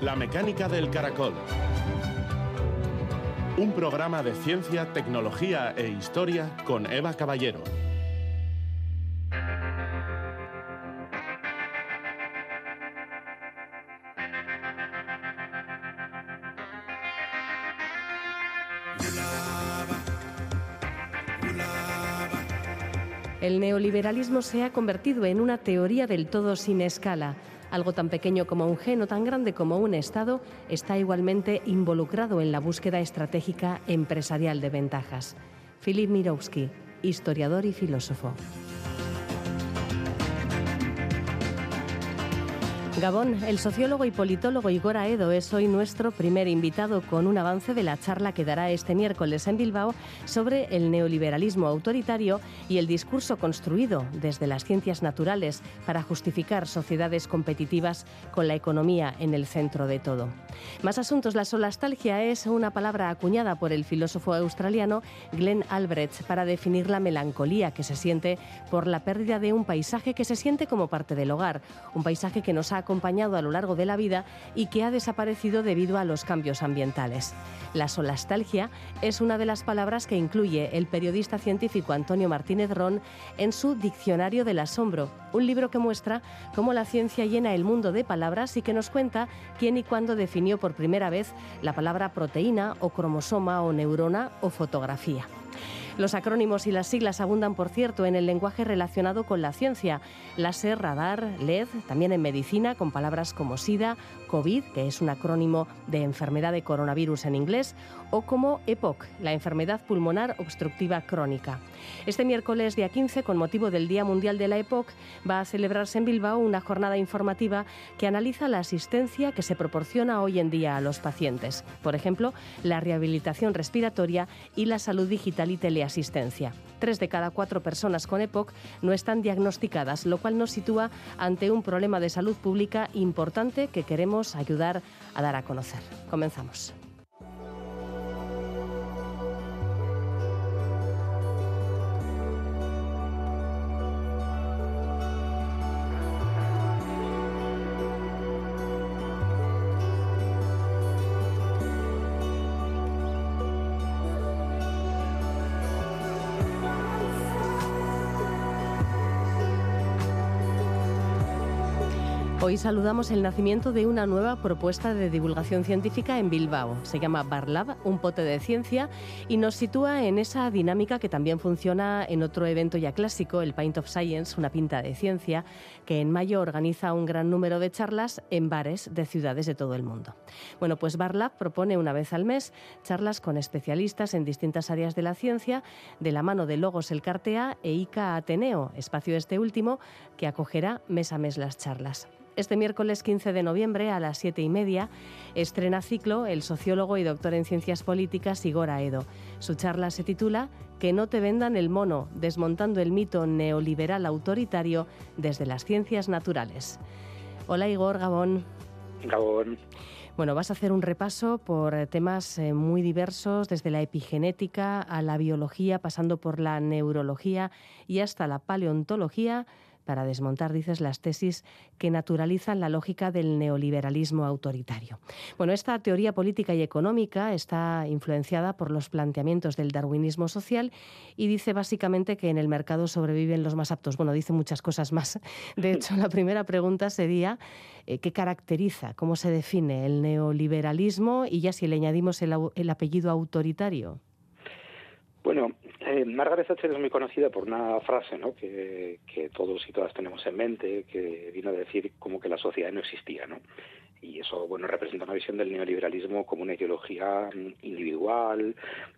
La mecánica del caracol. Un programa de ciencia, tecnología e historia con Eva Caballero. El neoliberalismo se ha convertido en una teoría del todo sin escala. Algo tan pequeño como un gen o tan grande como un Estado está igualmente involucrado en la búsqueda estratégica empresarial de ventajas. Filip Mirowski, historiador y filósofo. Gabón, el sociólogo y politólogo Igor Aedo es hoy nuestro primer invitado con un avance de la charla que dará este miércoles en Bilbao sobre el neoliberalismo autoritario y el discurso construido desde las ciencias naturales para justificar sociedades competitivas con la economía en el centro de todo. Más asuntos, la solastalgia es una palabra acuñada por el filósofo australiano Glenn Albrecht para definir la melancolía que se siente por la pérdida de un paisaje que se siente como parte del hogar, un paisaje que nos ha acompañado a lo largo de la vida y que ha desaparecido debido a los cambios ambientales. La solastalgia es una de las palabras que incluye el periodista científico Antonio Martínez Ron en su Diccionario del Asombro, un libro que muestra cómo la ciencia llena el mundo de palabras y que nos cuenta quién y cuándo definió por primera vez la palabra proteína o cromosoma o neurona o fotografía. Los acrónimos y las siglas abundan, por cierto, en el lenguaje relacionado con la ciencia. Láser, radar, LED, también en medicina, con palabras como SIDA, COVID, que es un acrónimo de enfermedad de coronavirus en inglés, o como EPOC, la enfermedad pulmonar obstructiva crónica. Este miércoles, día 15, con motivo del Día Mundial de la EPOC, va a celebrarse en Bilbao una jornada informativa que analiza la asistencia que se proporciona hoy en día a los pacientes. Por ejemplo, la rehabilitación respiratoria y la salud digital y teleasistencia asistencia. Tres de cada cuatro personas con EPOC no están diagnosticadas, lo cual nos sitúa ante un problema de salud pública importante que queremos ayudar a dar a conocer. Comenzamos. Hoy saludamos el nacimiento de una nueva propuesta de divulgación científica en Bilbao. Se llama Barlab, un pote de ciencia, y nos sitúa en esa dinámica que también funciona en otro evento ya clásico, el Paint of Science, una pinta de ciencia, que en mayo organiza un gran número de charlas en bares de ciudades de todo el mundo. Bueno, pues Barlab propone una vez al mes charlas con especialistas en distintas áreas de la ciencia, de la mano de Logos El Cartea e ICA Ateneo, espacio este último que acogerá mes a mes las charlas. Este miércoles 15 de noviembre a las 7 y media estrena ciclo el sociólogo y doctor en ciencias políticas Igor Aedo. Su charla se titula Que no te vendan el mono, desmontando el mito neoliberal autoritario desde las ciencias naturales. Hola Igor Gabón. Gabón. Bueno, vas a hacer un repaso por temas eh, muy diversos, desde la epigenética a la biología, pasando por la neurología y hasta la paleontología para desmontar, dices, las tesis que naturalizan la lógica del neoliberalismo autoritario. Bueno, esta teoría política y económica está influenciada por los planteamientos del darwinismo social y dice básicamente que en el mercado sobreviven los más aptos. Bueno, dice muchas cosas más. De hecho, la primera pregunta sería eh, ¿qué caracteriza, cómo se define el neoliberalismo y ya si le añadimos el apellido autoritario? Bueno, eh, Margaret Thatcher es muy conocida por una frase ¿no? que, que todos y todas tenemos en mente, que vino a decir como que la sociedad no existía, ¿no? Y eso bueno representa una visión del neoliberalismo como una ideología individual.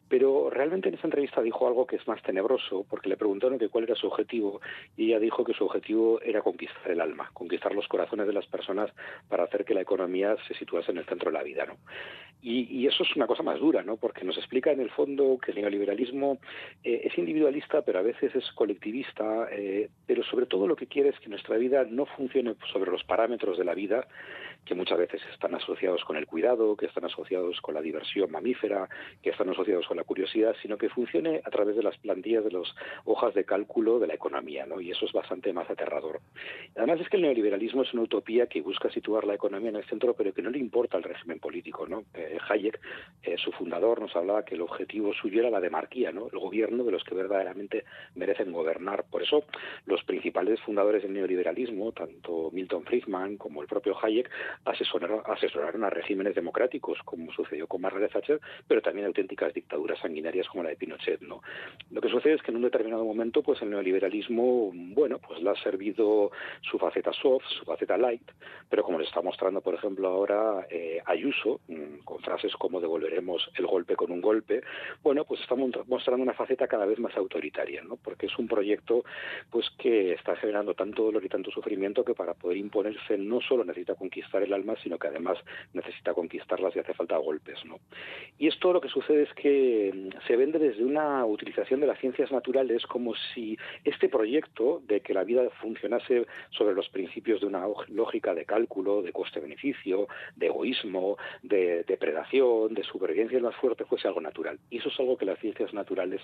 Pero realmente en esa entrevista dijo algo que es más tenebroso porque le preguntaron que cuál era su objetivo y ella dijo que su objetivo era conquistar el alma conquistar los corazones de las personas para hacer que la economía se situase en el centro de la vida no y, eso es una cosa más dura no porque nos explica en el fondo que el neoliberalismo eh, es individualista pero a veces es colectivista eh, pero sobre todo lo que quiere es que nuestra vida no funcione sobre los parámetros de la vida que muchas veces están asociados con el cuidado, que están asociados con la diversión mamífera, que están asociados con la curiosidad, sino que funcione a través de las plantillas de las hojas de cálculo de la economía, ¿no? Y eso es bastante más aterrador. Además es que el neoliberalismo es una utopía que busca situar la economía en el centro, pero que no le importa el régimen político, ¿no? Eh, Hayek, eh, su fundador, nos hablaba que el objetivo suyo era la demarquía, ¿no? El gobierno de los que verdaderamente merecen gobernar. Por eso los principales fundadores del neoliberalismo, tanto Milton Friedman como el propio Hayek, asesoraron, asesoraron a regímenes democráticos, como sucedió con Margaret Thatcher, pero también auténticas dictaduras sanguinarias como la de Pinochet, ¿no? Lo que sucede es que en un determinado momento, pues el neoliberalismo, bueno, pues le ha servido su faceta soft, su faceta light, pero como le está mostrando, por ejemplo, ahora eh, Ayuso, mm, con frases como devolveremos el golpe con un golpe, bueno, pues está mostrando una faceta cada vez más autoritaria, ¿no? Porque es un proyecto, pues que está generando tanto dolor y tanto sufrimiento que para poder imponerse no solo necesita conquistar el alma, sino que además necesita conquistarlas y hace falta golpes, ¿no? Y esto lo que sucede es que mm, se vende desde una utilización de las ciencias naturales como si este proyecto de que la vida funcionase sobre los principios de una lógica de cálculo, de coste-beneficio, de egoísmo, de depredación, de supervivencia del más fuerte fuese algo natural. Y eso es algo que las ciencias naturales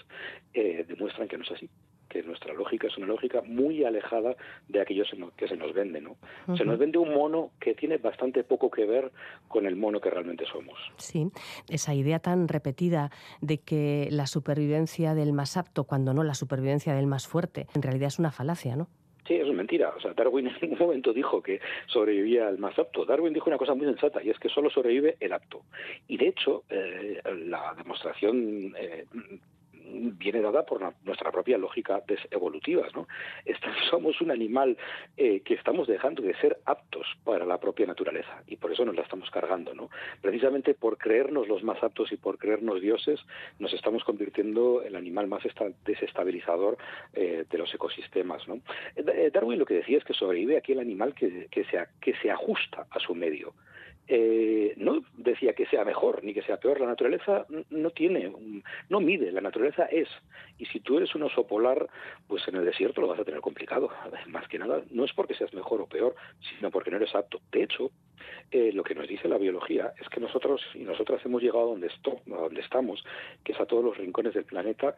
eh, demuestran que no es así que nuestra lógica es una lógica muy alejada de aquello que se nos vende, ¿no? Se nos vende un mono que tiene bastante poco que ver con el mono que realmente somos. Sí, esa idea tan repetida de que la supervivencia del más apto, cuando no la supervivencia del más fuerte, en realidad es una falacia, ¿no? Sí, eso es mentira. O sea, Darwin en ningún momento dijo que sobrevivía el más apto. Darwin dijo una cosa muy sensata y es que solo sobrevive el apto. Y de hecho, eh, la demostración eh, viene dada por nuestra propia lógica evolutiva. ¿no? somos un animal eh, que estamos dejando de ser aptos para la propia naturaleza y por eso nos la estamos cargando. ¿no? Precisamente por creernos los más aptos y por creernos dioses, nos estamos convirtiendo en el animal más desestabilizador eh, de los ecosistemas. Eh, Darwin lo que decía es que sobrevive aquí el animal que, que, se, que se ajusta a su medio. Eh, no decía que sea mejor ni que sea peor. La naturaleza no tiene, no mide, la naturaleza es. Y si tú eres un oso polar, pues en el desierto lo vas a tener complicado. Más que nada, no es porque seas mejor o peor, sino porque no eres apto. De hecho, eh, lo que nos dice la biología es que nosotros y nosotras hemos llegado a donde, a donde estamos, que es a todos los rincones del planeta,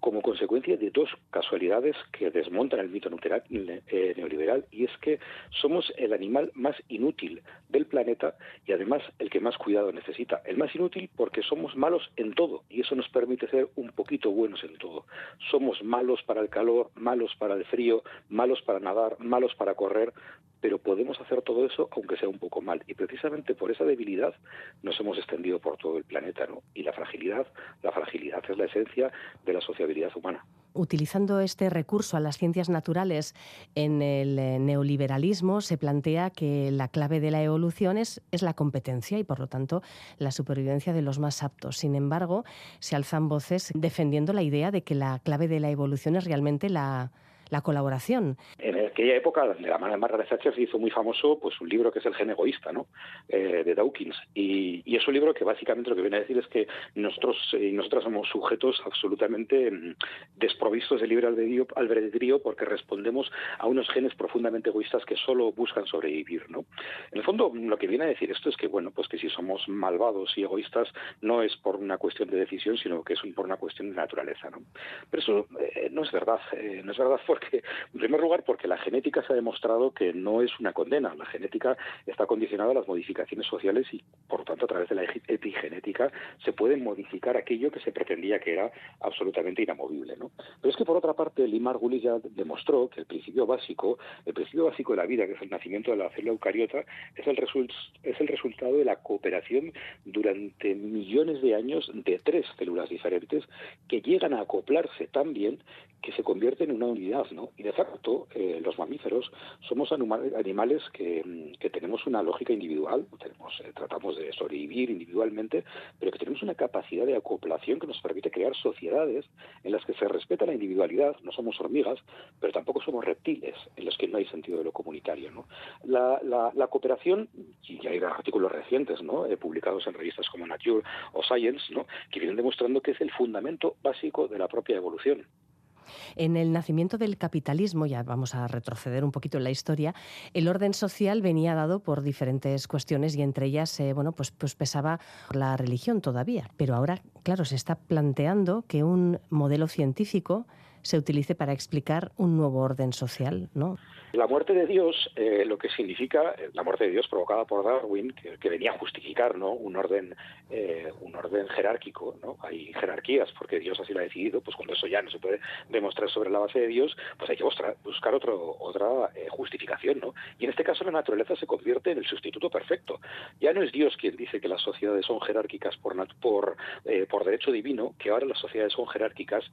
como consecuencia de dos casualidades que desmontan el mito eh, neoliberal, y es que somos el animal más inútil del planeta y además el que más cuidado necesita. El más inútil porque somos malos en todo y eso nos permite ser un poquito buenos en todo. Somos malos para el calor, malos para el frío, malos para nadar, malos para correr, pero podemos hacer todo eso aunque sea un poco mal. Y precisamente por esa debilidad nos hemos extendido por todo el planeta, ¿no? Y la fragilidad, la fragilidad es la esencia de la sociabilidad humana. Utilizando este recurso a las ciencias naturales en el eh, neoliberalismo, se plantea que la clave de la evolución es, es la competencia y, por lo tanto, la supervivencia de los más aptos. Sin embargo, se alzan voces defendiendo la idea de que la clave de la evolución es realmente la, la colaboración. En aquella época, de la mano de Margaret Thatcher, se hizo muy famoso pues un libro que es El gen egoísta, ¿no? Eh, de Dawkins. Y, es un libro que básicamente lo que viene a decir es que nosotros y nosotras somos sujetos absolutamente mm, desprovistos de libre albedrío porque respondemos a unos genes profundamente egoístas que solo buscan sobrevivir, ¿no? En el fondo, lo que viene a decir esto es que, bueno, pues que si somos malvados y egoístas no es por una cuestión de decisión, sino que es por una cuestión de naturaleza, ¿no? Pero eso eh, no es verdad, eh, no es verdad porque, en primer lugar, porque la genética se ha demostrado que no es una condena. La genética está condicionada a las modificaciones sociales y, por tanto, a través de la epigenética se puede modificar aquello que se pretendía que era absolutamente inamovible. ¿no? Pero es que, por otra parte, Lee Margulis ya demostró que el principio básico, el principio básico de la vida, que es el nacimiento de la célula eucariota, es el, es el resultado de la cooperación durante millones de años de tres células diferentes que llegan a acoplarse tan bien que se convierten en una unidad, Y de facto, eh, los mamíferos somos animales que, que, tenemos una lógica individual, eh, tratamos de sobrevivir individualmente, pero que tenemos una capacidad de acoplación que nos permite crear sociedades en las que se respeta la individualidad, no somos hormigas, pero tampoco somos reptiles, en los que no hay sentido de lo comunitario, ¿no? La, la, cooperación, y hay artículos recientes, ¿no? Eh, publicados en revistas como Nature o Science, ¿no? Que vienen demostrando que es el fundamento básico de la propia evolución. En el nacimiento del capitalismo, ya vamos a retroceder un poquito en la historia, el orden social venía dado por diferentes cuestiones y entre ellas, eh, bueno, pues, pues pesaba la religión todavía. Pero ahora, claro, se está planteando que un modelo científico se utilice para explicar un nuevo orden social, ¿no? La muerte de Dios, eh, lo que significa eh, la muerte de Dios provocada por Darwin, que, venía a justificar ¿no? un orden eh, un orden jerárquico, ¿no? Hay jerarquías porque Dios así lo ha decidido, pues cuando eso ya no se puede demostrar sobre la base de Dios, pues hay que buscar otro, otra justificación, ¿no? Y en este caso la naturaleza se convierte en el sustituto perfecto. Ya no es Dios quien dice que las sociedades son jerárquicas por por, por derecho divino, que ahora las sociedades son jerárquicas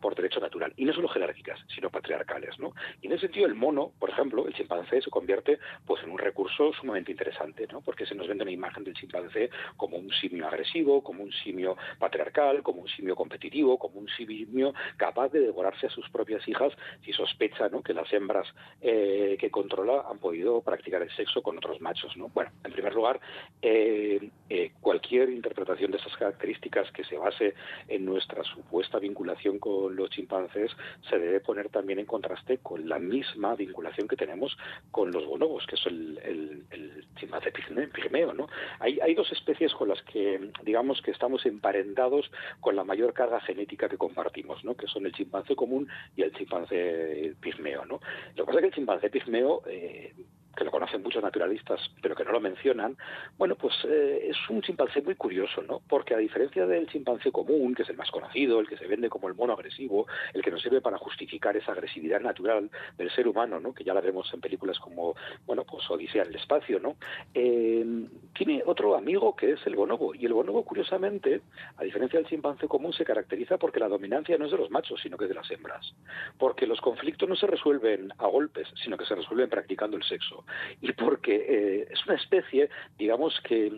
por derecho natural. Y no solo jerárquicas, sino patriarcales, ¿no? Y en ese sentido el mono, por ejemplo, el chimpancé se convierte pues en un recurso sumamente interesante, ¿no? Porque se nos vende una imagen del chimpancé como un simio agresivo, como un simio patriarcal, como un simio competitivo, como un simio capaz de devorarse a sus propias hijas si sospecha ¿no? que las hembras eh, que controla han podido practicar el sexo con otros machos. ¿no? Bueno, en primer lugar, eh, eh, cualquier interpretación de esas características que se base en nuestra supuesta vinculación con los chimpancés se debe poner también en contraste con la misma vinculación que tenemos con los bonobos, que es el, el, chimpancé pigmeo. ¿no? Hay, hay dos especies con las que digamos que estamos emparentados con la mayor carga genética que compartimos, ¿no? que son el chimpancé común y el chimpancé pigmeo. ¿no? Lo que pasa es que el chimpancé pigmeo eh, que lo conocen muchos naturalistas, pero que no lo mencionan, bueno, pues eh, es un chimpancé muy curioso, ¿no? Porque a diferencia del chimpancé común, que es el más conocido, el que se vende como el mono agresivo, el que nos sirve para justificar esa agresividad natural del ser humano, ¿no? Que ya la vemos en películas como, bueno, pues Odisea en el espacio, ¿no? Eh, tiene otro amigo que es el bonobo, y el bonobo, curiosamente, a diferencia del chimpancé común, se caracteriza porque la dominancia no es de los machos, sino que es de las hembras. Porque los conflictos no se resuelven a golpes, sino que se resuelven practicando el sexo y porque eh, es una especie, digamos, que,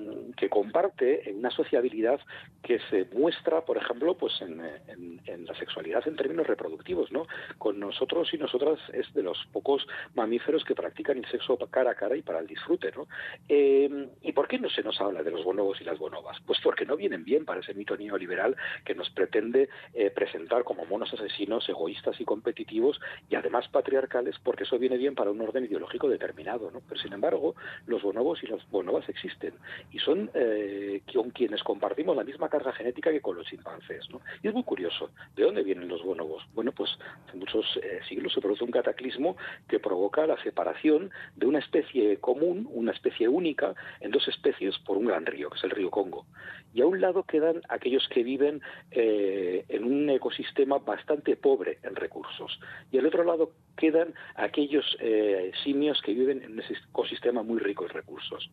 comparte una sociabilidad que se muestra, por ejemplo, pues en, la sexualidad en términos reproductivos, ¿no? Con nosotros y nosotras es de los pocos mamíferos que practican el sexo cara a cara y para el disfrute, ¿no? Eh, ¿Y por qué no se nos habla de los bonobos y las bonobas? Pues porque no vienen bien para ese mito neoliberal que nos pretende eh, presentar como monos asesinos, egoístas y competitivos y además patriarcales, porque eso viene bien para un orden ideológico determinado. Pero sin embargo, los bonobos y las bonobas existen y son eh, con quienes compartimos la misma carga genética que con los chimpancés. Y es muy curioso, ¿de dónde vienen los bonobos? Bueno, pues hace muchos eh, siglos se produce un cataclismo que provoca la separación de una especie común, una especie única, en dos especies por un gran río, que es el río Congo. Y a un lado quedan aquellos que viven eh, en un ecosistema bastante pobre en recursos. Y al otro lado quedan aquellos simios que viven en ese ecosistema muy rico en recursos.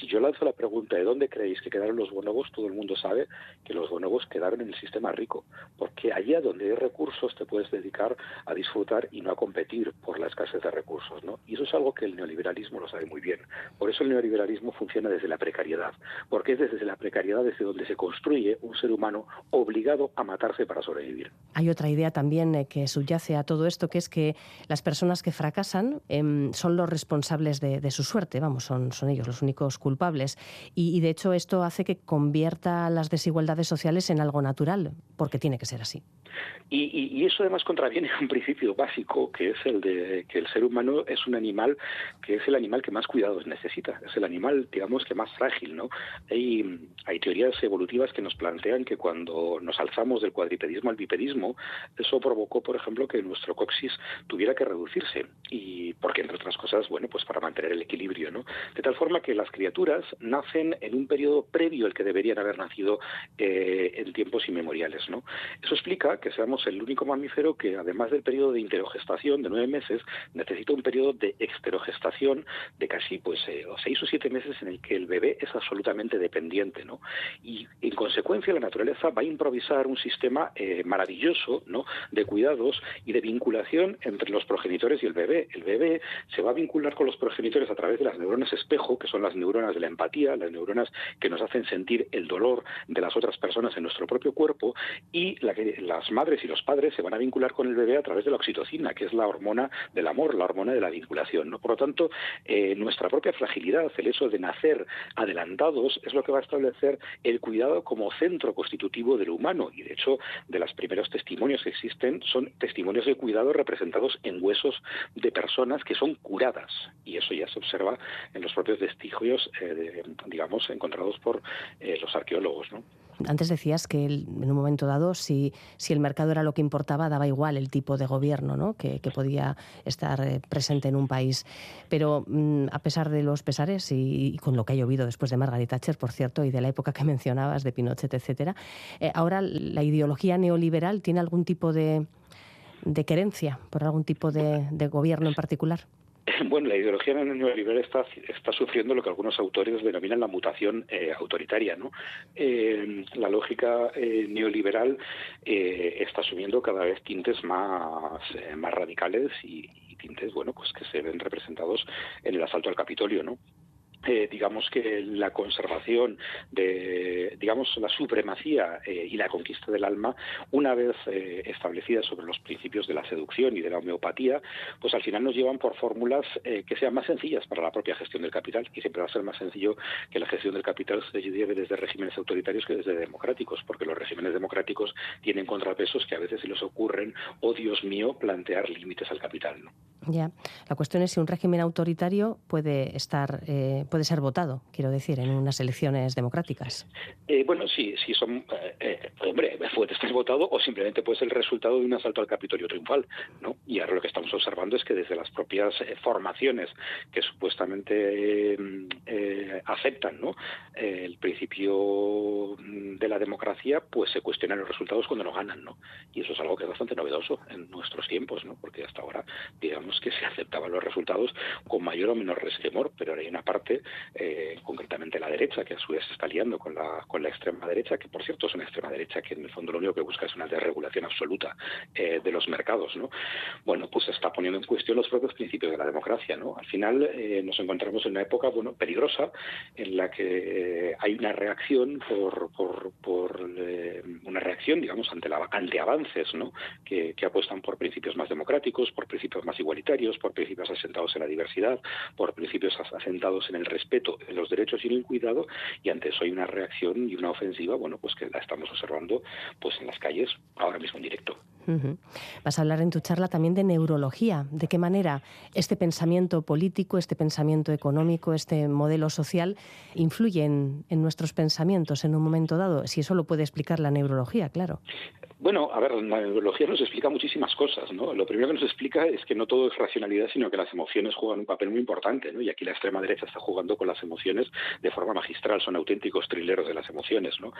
Si yo lanzo la pregunta de dónde creéis que quedaron los bonobos, todo el mundo sabe que los bonobos quedaron en el sistema rico, porque allá donde hay recursos te puedes dedicar a disfrutar y no a competir por la escasez de recursos, ¿no? Y eso es algo que el neoliberalismo lo sabe muy bien. Por eso el neoliberalismo funciona desde la precariedad, porque es desde la precariedad desde donde se construye un ser humano obligado a matarse para sobrevivir. Hay otra idea también eh, que subyace a todo esto, que es que las personas que fracasan em, son los responsables de, su suerte, vamos, son ellos los únicos culpables. Y, de hecho esto hace que convierta las desigualdades sociales en algo natural, porque tiene que ser así. Y, eso además contraviene un principio básico, que es el de que el ser humano es un animal que es el animal que más cuidados necesita, es el animal, digamos, que más frágil, ¿no? Hay, hay teorías evolutivas que nos plantean que cuando nos alzamos del cuadripedismo al bipedismo, eso provocó, por ejemplo, que nuestro coxis tuviera que reducirse, y porque entre otras cosas, bueno, pues para mantener el equilibrio, ¿no? De tal forma que las criaturas nacen en un periodo previo al que deberían haber nacido eh, en tiempos inmemoriales, ¿no? Eso explica que seamos el único mamífero que, además del periodo de interogestación de nueve meses, necesita un periodo de exterogestación de casi, pues, eh, seis o siete meses en el que el bebé es absolutamente dependiente, ¿no? Y en consecuencia la naturaleza va a improvisar un sistema eh, maravilloso, ¿no? De cuidados y de vinculación entre los progenitores y el bebé. El bebé se va a vincular con los progenitores a través de las neuronas espejo, que son las neuronas de la empatía, las neuronas que nos hacen sentir el dolor de las otras personas en nuestro propio cuerpo, y las madres y los padres se van a vincular con el bebé a través de la oxitocina, que es la hormona del amor, la hormona de la vinculación. ¿no? Por lo tanto, eh, nuestra propia fragilidad, el hecho de nacer adelantados, es lo que va a establecer el cuidado como centro constitutivo de lo humano. Y de hecho, de los primeros testimonios que existen son testimonios de cuidado representados en huesos de personas que son curadas. Y eso ya se observa en los propios vestigios, eh, digamos, encontrados por eh, los arqueólogos. ¿no? Antes decías que en un momento dado, si, si el mercado era lo que importaba, daba igual el tipo de gobierno ¿no? que, podía estar eh, presente en un país. Pero mm, a pesar de los pesares y, con lo que ha llovido después de Margaret Thatcher, por cierto, y de la época que mencionabas, de Pinochet, etcétera, eh, ahora la ideología neoliberal tiene algún tipo de, de querencia por algún tipo de gobierno en particular. Bueno, la ideología neoliberal está, está sufriendo lo que algunos autores denominan la mutación eh, autoritaria. ¿no? Eh, la lógica eh, neoliberal está asumiendo cada vez tintes más, más radicales y, y, tintes bueno, pues que se ven representados en el asalto al Capitolio. ¿no? Eh, digamos que la conservación de, digamos, la supremacía eh, y la conquista del alma, una vez eh, establecida sobre los principios de la seducción y de la homeopatía, pues al final nos llevan por fórmulas que sean más sencillas para la propia gestión del capital y siempre va a ser más sencillo que la gestión del capital se lleve desde regímenes autoritarios que desde democráticos, porque los regímenes democráticos tienen contrapesos que a veces se les ocurren, oh Dios mío, plantear límites al capital. Ya, la cuestión es si un régimen autoritario puede estar ser votado, quiero decir, en unas elecciones democráticas. Eh, bueno, sí, sí son, eh, eh, hombre, puede estar votado o simplemente puede ser el resultado de un asalto al Capitolio triunfal, ¿no? Y ahora lo que estamos observando es que desde las propias formaciones que supuestamente aceptan, ¿no? el principio de la democracia, pues se cuestionan los resultados cuando no ganan, ¿no? Y eso es algo que es bastante novedoso en nuestros tiempos, ¿no? Porque hasta ahora, digamos que se aceptaban los resultados con mayor o menor resquemor, pero ahora hay una parte eh, concretamente la derecha, que a su vez se está liando con la, con la extrema derecha, que por cierto es una extrema derecha que en el fondo lo único que busca es una desregulación absoluta eh, de los mercados, ¿no? Bueno, pues está poniendo en cuestión los propios principios de la democracia, ¿no? Al final eh, nos encontramos en una época, bueno, peligrosa, en la que hay una reacción por, por, por una reacción, digamos, ante, la, ante avances, ¿no? Que, que apuestan por principios más democráticos, por principios más igualitarios, por principios asentados en la diversidad, por principios asentados en el respeto de los derechos y el cuidado y ante eso hay una reacción y una ofensiva, bueno, pues que la estamos observando pues en las calles ahora mismo en directo. Vas a hablar en tu charla también de neurología, de qué manera este pensamiento político, este pensamiento económico, este modelo social influye en, en nuestros pensamientos en un momento dado, si eso lo puede explicar la neurología, claro. Bueno, a ver, la neurología nos explica muchísimas cosas, ¿no? Lo primero que nos explica es que no todo es racionalidad, sino que las emociones juegan un papel muy importante, ¿no? Y aquí la extrema derecha está jugando con las emociones de forma magistral, son auténticos trileros de las emociones, ¿no?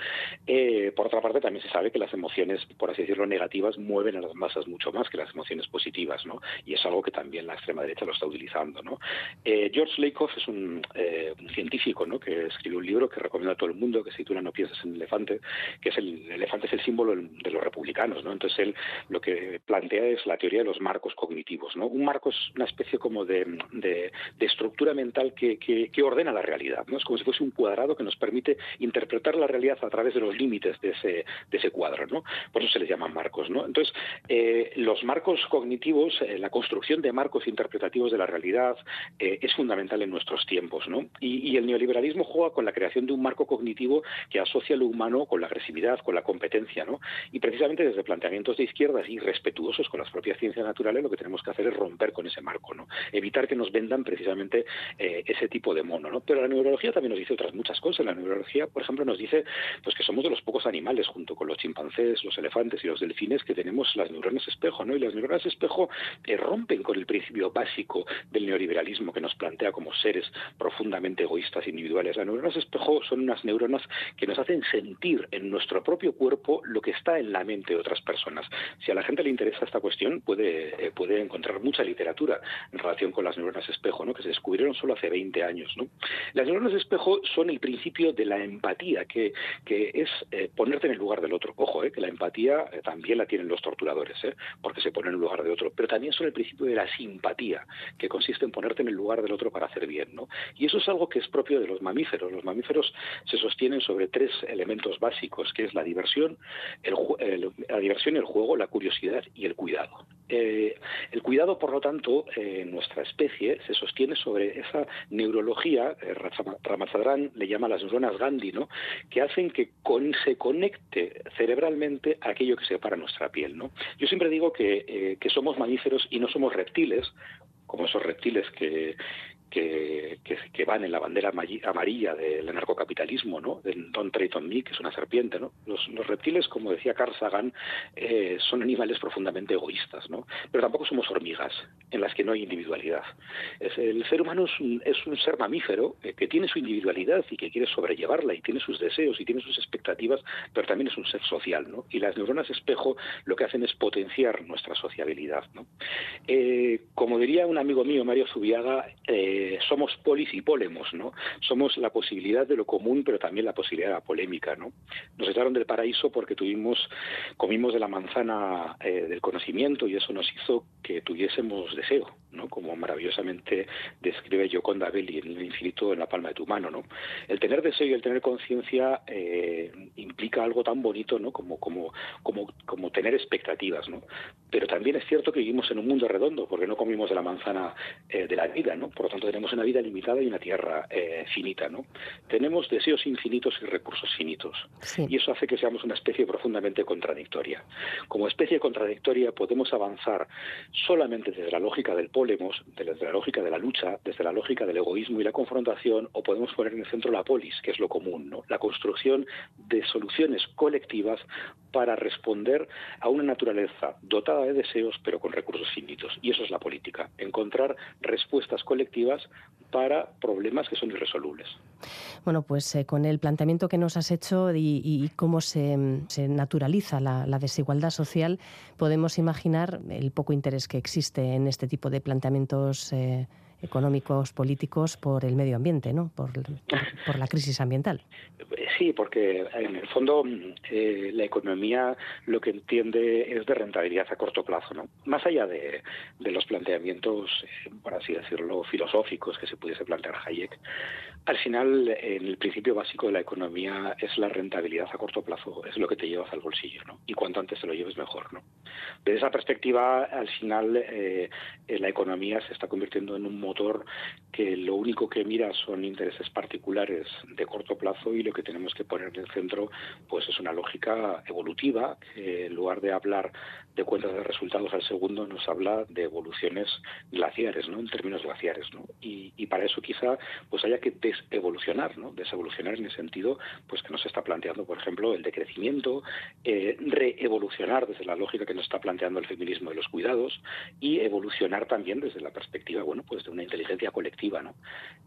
Eh, por otra parte, también se sabe que las emociones, por así decirlo, negativas mueven a las masas mucho más que las emociones positivas, ¿no? Y es algo que también la extrema derecha lo está utilizando, ¿no? Eh, George Lakoff es un, eh, científico, ¿no? Que escribió un libro que recomiendo a todo el mundo, que se titula No pienses en el elefante, que es el, el elefante es el símbolo de los republicanos, ¿no? Entonces él lo que plantea es la teoría de los marcos cognitivos, ¿no? Un marco es una especie como de, de, estructura mental que, que, que, ordena la realidad, ¿no? Es como si fuese un cuadrado que nos permite interpretar la realidad a través de los límites de ese, de ese cuadro, ¿no? Por eso se les llaman marcos, ¿no? Entonces, eh, los marcos cognitivos, eh, la construcción de marcos interpretativos de la realidad eh, es fundamental en nuestros tiempos, ¿no? Y, y el neoliberalismo juega con la creación de un marco cognitivo que asocia lo humano con la agresividad, con la competencia, ¿no? Y precisamente desde planteamientos de izquierdas y respetuosos con las propias ciencias naturales, lo que tenemos que hacer es romper con ese marco, ¿no? Evitar que nos vendan precisamente eh, ese tipo de mono, ¿no? Pero la neurología también nos dice otras muchas cosas. La neurología, por ejemplo, nos dice pues que somos de los pocos animales, junto con los chimpancés, los elefantes y los delfines, que tenemos las neuronas espejo, ¿no? Y las neuronas espejo eh, rompen con el principio básico del neoliberalismo que nos plantea como seres profundamente egoístas individuales. Las neuronas espejo son unas neuronas que nos hacen sentir en nuestro propio cuerpo lo que está en la otras personas. Si a la gente le interesa esta cuestión, puede, eh, puede encontrar mucha literatura en relación con las neuronas espejo, ¿no? que se descubrieron solo hace 20 años. ¿no? Las neuronas espejo son el principio de la empatía, que, que es eh, ponerte en el lugar del otro. Ojo, eh, que la empatía también la tienen los torturadores, porque se ponen en el lugar de otro, pero también son el principio de la simpatía, que consiste en ponerte en el lugar del otro para hacer bien. ¿no? Y eso es algo que es propio de los mamíferos. Los mamíferos se sostienen sobre tres elementos básicos, que es la diversión, el, la diversión, el juego, la curiosidad y el cuidado. Eh, el cuidado, por lo tanto, en nuestra especie se sostiene sobre esa neurología, eh, Ramachandran le llama las neuronas Gandhi, ¿no? que hacen que se conecte cerebralmente aquello que separa nuestra piel. ¿no? Yo siempre digo eh, que somos mamíferos y no somos reptiles, como esos reptiles que, que, van en la bandera amarilla del anarcocapitalismo, ¿no? De Don Trayton Me, que es una serpiente, ¿no? Los, reptiles, como decía Carl Sagan, eh, son animales profundamente egoístas, ¿no? Pero tampoco somos hormigas, en las que no hay individualidad. el ser humano es un, ser mamífero eh, que tiene su individualidad y que quiere sobrellevarla y tiene sus deseos y tiene sus expectativas, pero también es un ser social, ¿no? Y las neuronas espejo lo que hacen es potenciar nuestra sociabilidad, ¿no? Eh, como diría un amigo mío, Mario Zubiaga, somos polis y polemos, ¿no? Somos la posibilidad de lo común, pero también la posibilidad de la polémica, ¿no? Nos echaron del paraíso porque tuvimos, comimos de la manzana eh, del conocimiento y eso nos hizo que tuviésemos deseo, ¿no? Como maravillosamente describe Yoconda Belli en el infinito en la palma de tu mano, ¿no? El tener deseo y el tener conciencia eh, implica algo tan bonito, ¿no? Como, como, como, como tener expectativas, ¿no? Pero también es cierto que vivimos en un mundo redondo porque no comimos de la manzana de la vida, ¿no? Por lo tanto, tenemos una vida limitada y una tierra eh, finita, ¿no? Tenemos deseos infinitos y recursos finitos. Y eso hace que seamos una especie profundamente contradictoria. Como especie contradictoria podemos avanzar solamente desde la lógica del polemos, desde la lógica de la lucha, desde la lógica del egoísmo y la confrontación, o podemos poner en el centro la polis, que es lo común, ¿no? La construcción de soluciones colectivas para responder a una naturaleza dotada de deseos pero con recursos finitos. Y eso es la política, encontrar respuestas colectivas para problemas que son irresolubles. Bueno, pues eh, con el planteamiento que nos has hecho y, cómo se, naturaliza la, desigualdad social, podemos imaginar el poco interés que existe en este tipo de planteamientos. Eh, económicos, políticos, por el medio ambiente, ¿no? por, por, la crisis ambiental. Sí, porque en el fondo eh, la economía lo que entiende es de rentabilidad a corto plazo, ¿no? Más allá de, de los planteamientos, eh, por así decirlo, filosóficos que se pudiese plantear Hayek, al final en el principio básico de la economía es la rentabilidad a corto plazo, es lo que te llevas al bolsillo, ¿no? Y cuanto antes te lo lleves mejor, ¿no? Desde esa perspectiva, al final eh, la economía se está convirtiendo en un motor que lo único que mira son intereses particulares de corto plazo y lo que tenemos que poner en el centro pues es una lógica evolutiva que en lugar de hablar de cuentas de resultados al segundo nos habla de evoluciones glaciares, ¿no? En términos glaciares, ¿no? Y, para eso quizá pues haya que desevolucionar, ¿no? Desevolucionar en el sentido pues que nos está planteando, por ejemplo, el decrecimiento, eh, reevolucionar desde la lógica que nos está planteando el feminismo de los cuidados y evolucionar también desde la perspectiva, bueno, pues de una inteligencia colectiva.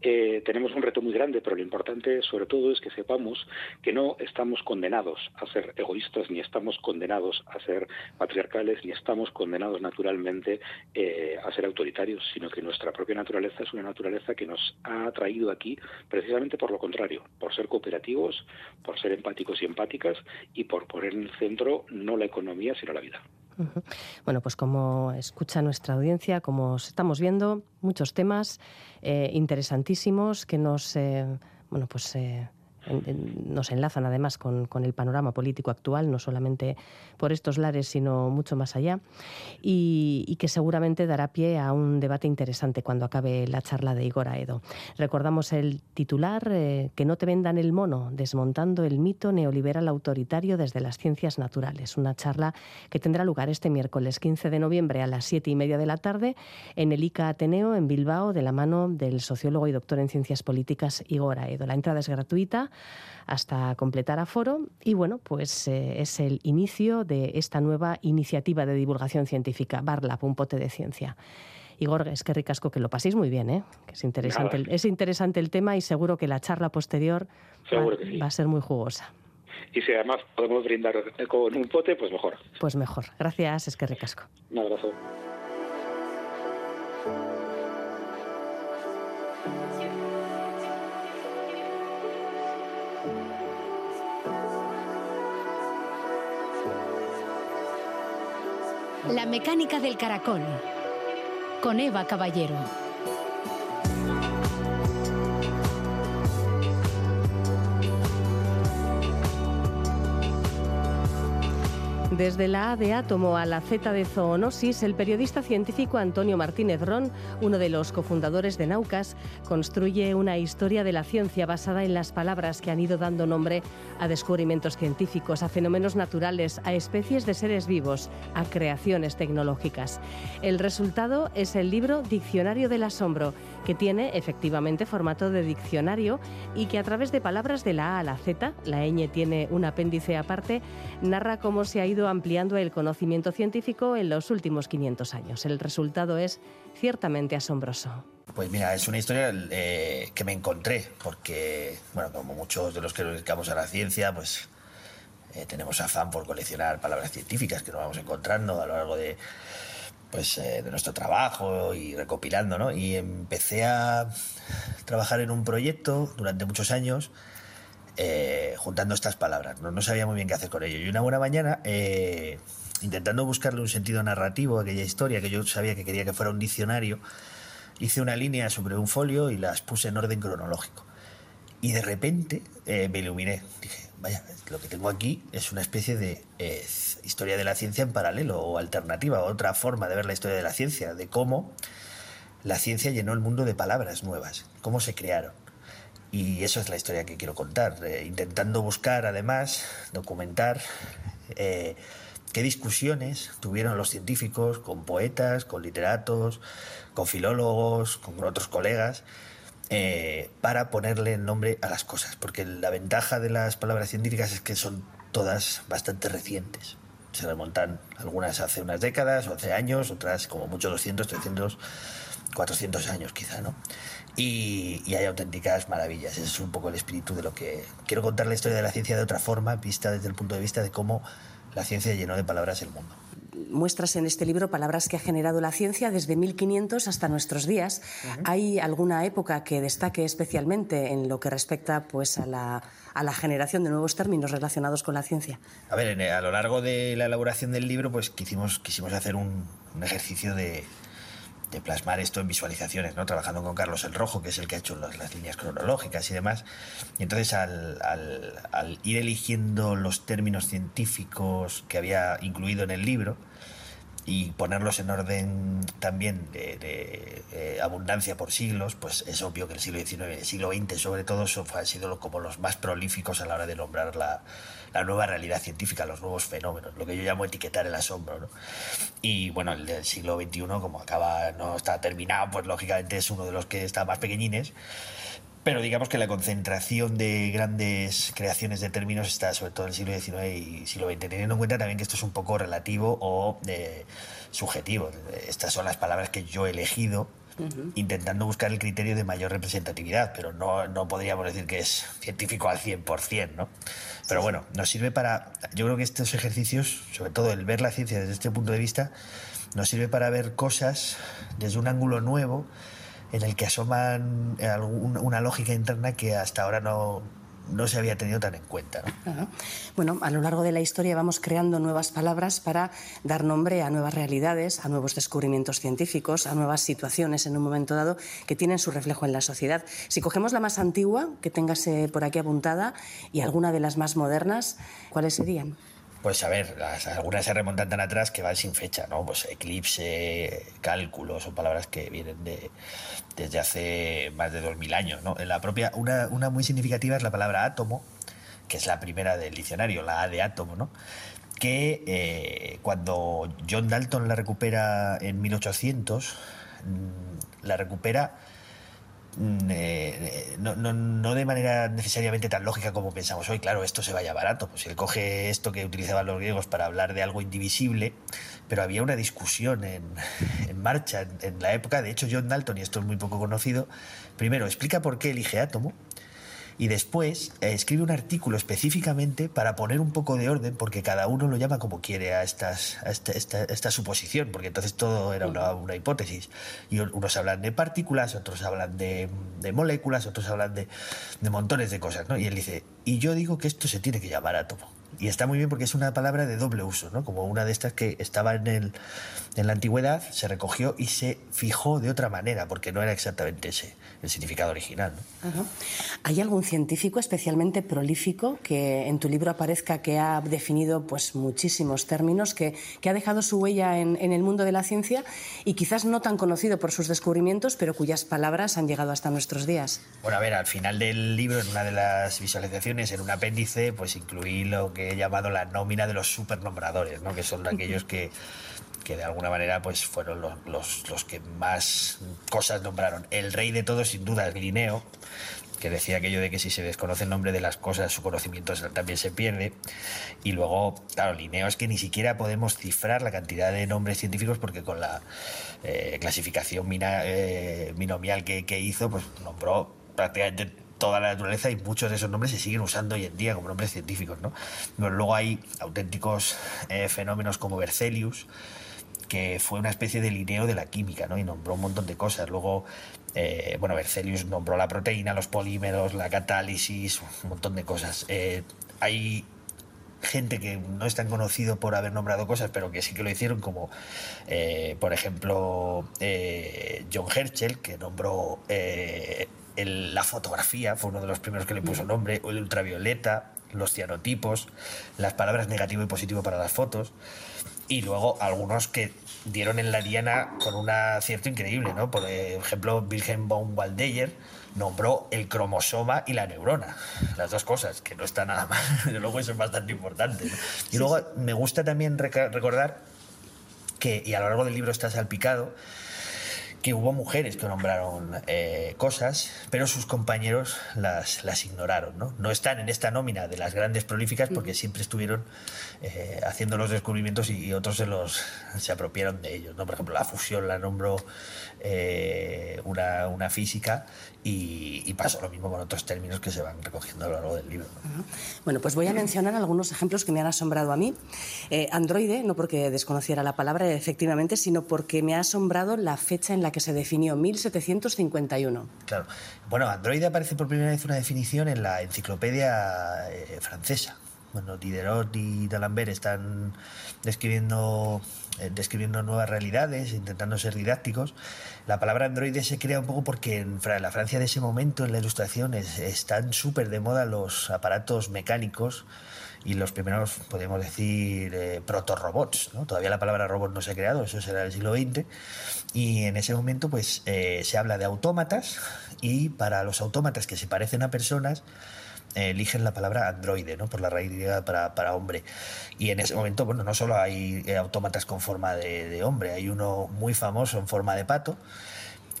Eh, tenemos un reto muy grande, pero lo importante sobre todo es que sepamos que no estamos condenados a ser egoístas ni estamos condenados a ser patriarcales ni estamos condenados naturalmente eh, a ser autoritarios, sino que nuestra propia naturaleza es una naturaleza que nos ha traído aquí precisamente por lo contrario, por ser cooperativos, por ser empáticos y empáticas y por poner en el centro no la economía sino la vida. Bueno, pues como escucha nuestra audiencia, como estamos viendo, muchos temas eh, interesantísimos que nos, eh, bueno, pues eh, nos enlazan además con, el panorama político actual, no solamente por estos lares, sino mucho más allá, y, que seguramente dará pie a un debate interesante cuando acabe la charla de Igor Aedo. Recordamos el titular, eh, Que no te vendan el mono, desmontando el mito neoliberal autoritario desde las ciencias naturales. Una charla que tendrá lugar este miércoles 15 de noviembre a las siete y media de la tarde en el ICA Ateneo en Bilbao, de la mano del sociólogo y doctor en ciencias políticas Igor Aedo. La entrada es gratuita hasta completar aforo y bueno, pues eh, es el inicio de esta nueva iniciativa de divulgación científica, Barlab, un pote de ciencia. Igor, es que ricasco que lo paséis muy bien, ¿eh? que es interesante, el, es interesante el tema y seguro que la charla posterior va, a ser muy jugosa. y si además podemos brindar con un pote, pues mejor. Pues mejor. Gracias, es que recasco. Un abrazo. La mecánica del caracol con Eva Caballero. Desde la A de átomo a la Z de zoonosis, el periodista científico Antonio Martínez Ron, uno de los cofundadores de Naucas, construye una historia de la ciencia basada en las palabras que han ido dando nombre a descubrimientos científicos, a fenómenos naturales, a especies de seres vivos, a creaciones tecnológicas. El resultado es el libro Diccionario del Asombro, que tiene efectivamente formato de diccionario y que a través de palabras de la A a la Z, la ñ tiene un apéndice aparte, narra cómo se ha ido ampliando el conocimiento científico en los últimos 500 años. El resultado es ciertamente asombroso. Pues mira, es una historia eh, que me encontré, porque, bueno, como muchos de los que nos dedicamos a la ciencia, pues eh, tenemos afán por coleccionar palabras científicas que nos vamos encontrando a lo largo de, pues, eh, de nuestro trabajo y recopilando, ¿no? Y empecé a trabajar en un proyecto durante muchos años eh, juntando estas palabras. No, sabía muy bien qué hacer con ello. Y una buena mañana, eh, intentando buscarle un sentido narrativo a aquella historia, que yo sabía que quería que fuera un diccionario, hice una línea sobre un folio y las puse en orden cronológico. Y de repente eh, me iluminé. Dije, vaya, lo que tengo aquí es una especie de historia de la ciencia en paralelo o alternativa, otra forma de ver la historia de la ciencia, de cómo la ciencia llenó el mundo de palabras nuevas, cómo se crearon. Y eso es la historia que quiero contar, intentando buscar además, documentar eh, qué discusiones tuvieron los científicos con poetas, con literatos, con filólogos, con otros colegas, eh, para ponerle nombre a las cosas, porque la ventaja de las palabras científicas es que son todas bastante recientes. Se remontan algunas hace unas décadas, o hace años, otras como mucho 200, 300, 400 años quizá, ¿no? Y, hay auténticas maravillas. Ese es un poco el espíritu de lo que quiero contar la historia de la ciencia de otra forma, vista desde el punto de vista de cómo la ciencia llenó de palabras el mundo. Muestras en este libro palabras que ha generado la ciencia desde 1500 hasta nuestros días. ¿Hay alguna época que destaque especialmente en lo que respecta pues, a, la, a la generación de nuevos términos relacionados con la ciencia? A ver, a lo largo de la elaboración del libro pues quisimos, quisimos hacer un ejercicio de, de plasmar esto en visualizaciones, ¿no? Trabajando con Carlos el Rojo, que es el que ha hecho las, líneas cronológicas y demás. Y entonces al, ir eligiendo los términos científicos que había incluido en el libro, y ponerlos en orden también de, eh, abundancia por siglos, pues es obvio que el siglo XIX, el siglo XX sobre todo, han sido como los más prolíficos a la hora de nombrar la, la nueva realidad científica, los nuevos fenómenos, lo que yo llamo etiquetar el asombro. ¿no? Y bueno, el del siglo XXI, como acaba, no está terminado, pues lógicamente es uno de los que está más pequeñines. Pero digamos que la concentración de grandes creaciones de términos está sobre todo en el siglo XIX y siglo XX, teniendo en cuenta también que esto es un poco relativo o eh, subjetivo. Estas son las palabras que yo he elegido intentando buscar el criterio de mayor representatividad, pero no, no podríamos decir que es científico al 100%, ¿no? Pero bueno, nos sirve para, yo creo que estos ejercicios, sobre todo el ver la ciencia desde este punto de vista, nos sirve para ver cosas desde un ángulo nuevo en el que asoman una lógica interna que hasta ahora no, no se había tenido tan en cuenta. Bueno, a lo largo de la historia vamos creando nuevas palabras para dar nombre a nuevas realidades, a nuevos descubrimientos científicos, a nuevas situaciones en un momento dado que tienen su reflejo en la sociedad. Si cogemos la más antigua, que tengas por aquí apuntada, y alguna de las más modernas, ¿cuáles serían? Pues a ver, algunas se remontan tan atrás que van sin fecha, ¿no? Pues eclipse, cálculo, son palabras que vienen de, desde hace más de 2000 años, ¿no? En la propia, una, una muy significativa es la palabra átomo, que es la primera del diccionario, la A de átomo, ¿no? Que eh, cuando John Dalton la recupera en 1800, mm, la recupera eh, no, no, no, de manera necesariamente tan lógica como pensamos hoy. Claro, esto se vaya barato. Pues él coge esto que utilizaban los griegos para hablar de algo indivisible, pero había una discusión en, en marcha en, en, la época. De hecho, John Dalton, y esto es muy poco conocido, primero explica por qué elige átomo y después eh, escribe un artículo específicamente para poner un poco de orden, porque cada uno lo llama como quiere a, estas, esta, esta, suposición, porque entonces todo era una, una, hipótesis. Y unos hablan de partículas, otros hablan de, de moléculas, otros hablan de, de montones de cosas, ¿no? Y él dice, y yo digo que esto se tiene que llamar átomo. Y está muy bien porque es una palabra de doble uso, ¿no? Como una de estas que estaba en, el, en la antigüedad, se recogió y se fijó de otra manera, porque no era exactamente ese el significado original. ¿Hay algún científico especialmente prolífico que en tu libro aparezca que ha definido pues, muchísimos términos, que, que ha dejado su huella en, en, el mundo de la ciencia y quizás no tan conocido por sus descubrimientos, pero cuyas palabras han llegado hasta nuestros días? Bueno, a ver, al final del libro, en una de las visualizaciones, en un apéndice, pues incluí lo que llamado la nómina de los supernombradores, ¿no? que son aquellos que que de alguna manera pues fueron los, los, los, que más cosas nombraron. El rey de todos, sin duda, es Linneo, que decía aquello de que si se desconoce el nombre de las cosas, su conocimiento también se pierde. Y luego, claro, Linneo es que ni siquiera podemos cifrar la cantidad de nombres científicos porque con la eh, clasificación mina, eh, binomial que, que hizo, pues nombró prácticamente toda la naturaleza y muchos de esos nombres se siguen usando hoy en día como nombres científicos. ¿no? Luego hay auténticos eh, fenómenos como Berzelius, que fue una especie de lineo de la química, ¿no? Y nombró un montón de cosas. Luego, eh, bueno, Berzelius nombró la proteína, los polímeros, la catálisis, un montón de cosas. Eh, hay gente que no es tan conocido por haber nombrado cosas, pero que sí que lo hicieron, como eh, por ejemplo John Herschel, que nombró la fotografía, fue uno de los primeros que le puso nombre, el ultravioleta, los cianotipos, las palabras negativo y positivo para las fotos y luego algunos que dieron en la diana con un acierto increíble, ¿no? Por ejemplo, Wilhelm von Waldeyer nombró el cromosoma y la neurona, las dos cosas, que no está nada mal, desde luego eso es bastante importante. Y luego me gusta también recordar que, y a lo largo del libro está salpicado, que hubo mujeres que nombraron eh, cosas, pero sus compañeros las, las ignoraron. ¿no? no están en esta nómina de las grandes prolíficas porque siempre estuvieron eh, haciendo los descubrimientos y, otros se los se apropiaron de ellos. ¿no? Por ejemplo, la fusión la nombró eh, una, una, física y, y, pasó lo mismo con otros términos que se van recogiendo a lo largo del libro. Bueno, pues voy a mencionar algunos ejemplos que me han asombrado a mí. androide, no porque desconociera la palabra efectivamente, sino porque me ha asombrado la fecha en la que se definió, 1751. Claro. Bueno, androide aparece por primera vez una definición en la enciclopedia eh, francesa. Bueno, Diderot y D'Alembert están describiendo, eh, describiendo nuevas realidades, intentando ser didácticos. La palabra androide se crea un poco porque en la Francia de ese momento, en la ilustración, están súper de moda los aparatos mecánicos y los primeros, podemos decir, eh, proto-robots. ¿no? Todavía la palabra robot no se ha creado, eso será el siglo XX. Y en ese momento pues eh, se habla de autómatas y para los autómatas que se parecen a personas, eligen la palabra androide, ¿no? Por la raíz para, para, hombre. Y en ese momento, bueno, no solo hay autómatas con forma de, de hombre, hay uno muy famoso en forma de pato,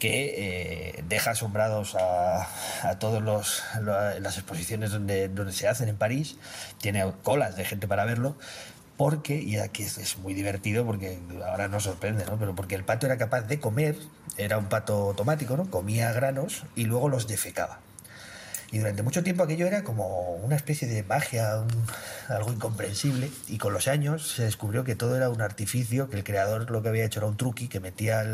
que eh, deja asombrados a, a todos los las exposiciones donde, donde se hacen en París tiene colas de gente para verlo porque y aquí es, muy divertido porque ahora nos sorprende no pero porque el pato era capaz de comer era un pato automático no comía granos y luego los defecaba y durante mucho tiempo aquello era como una especie de magia, algo incomprensible. Y con los años se descubrió que todo era un artificio, que el creador lo que había hecho era un truqui, que metía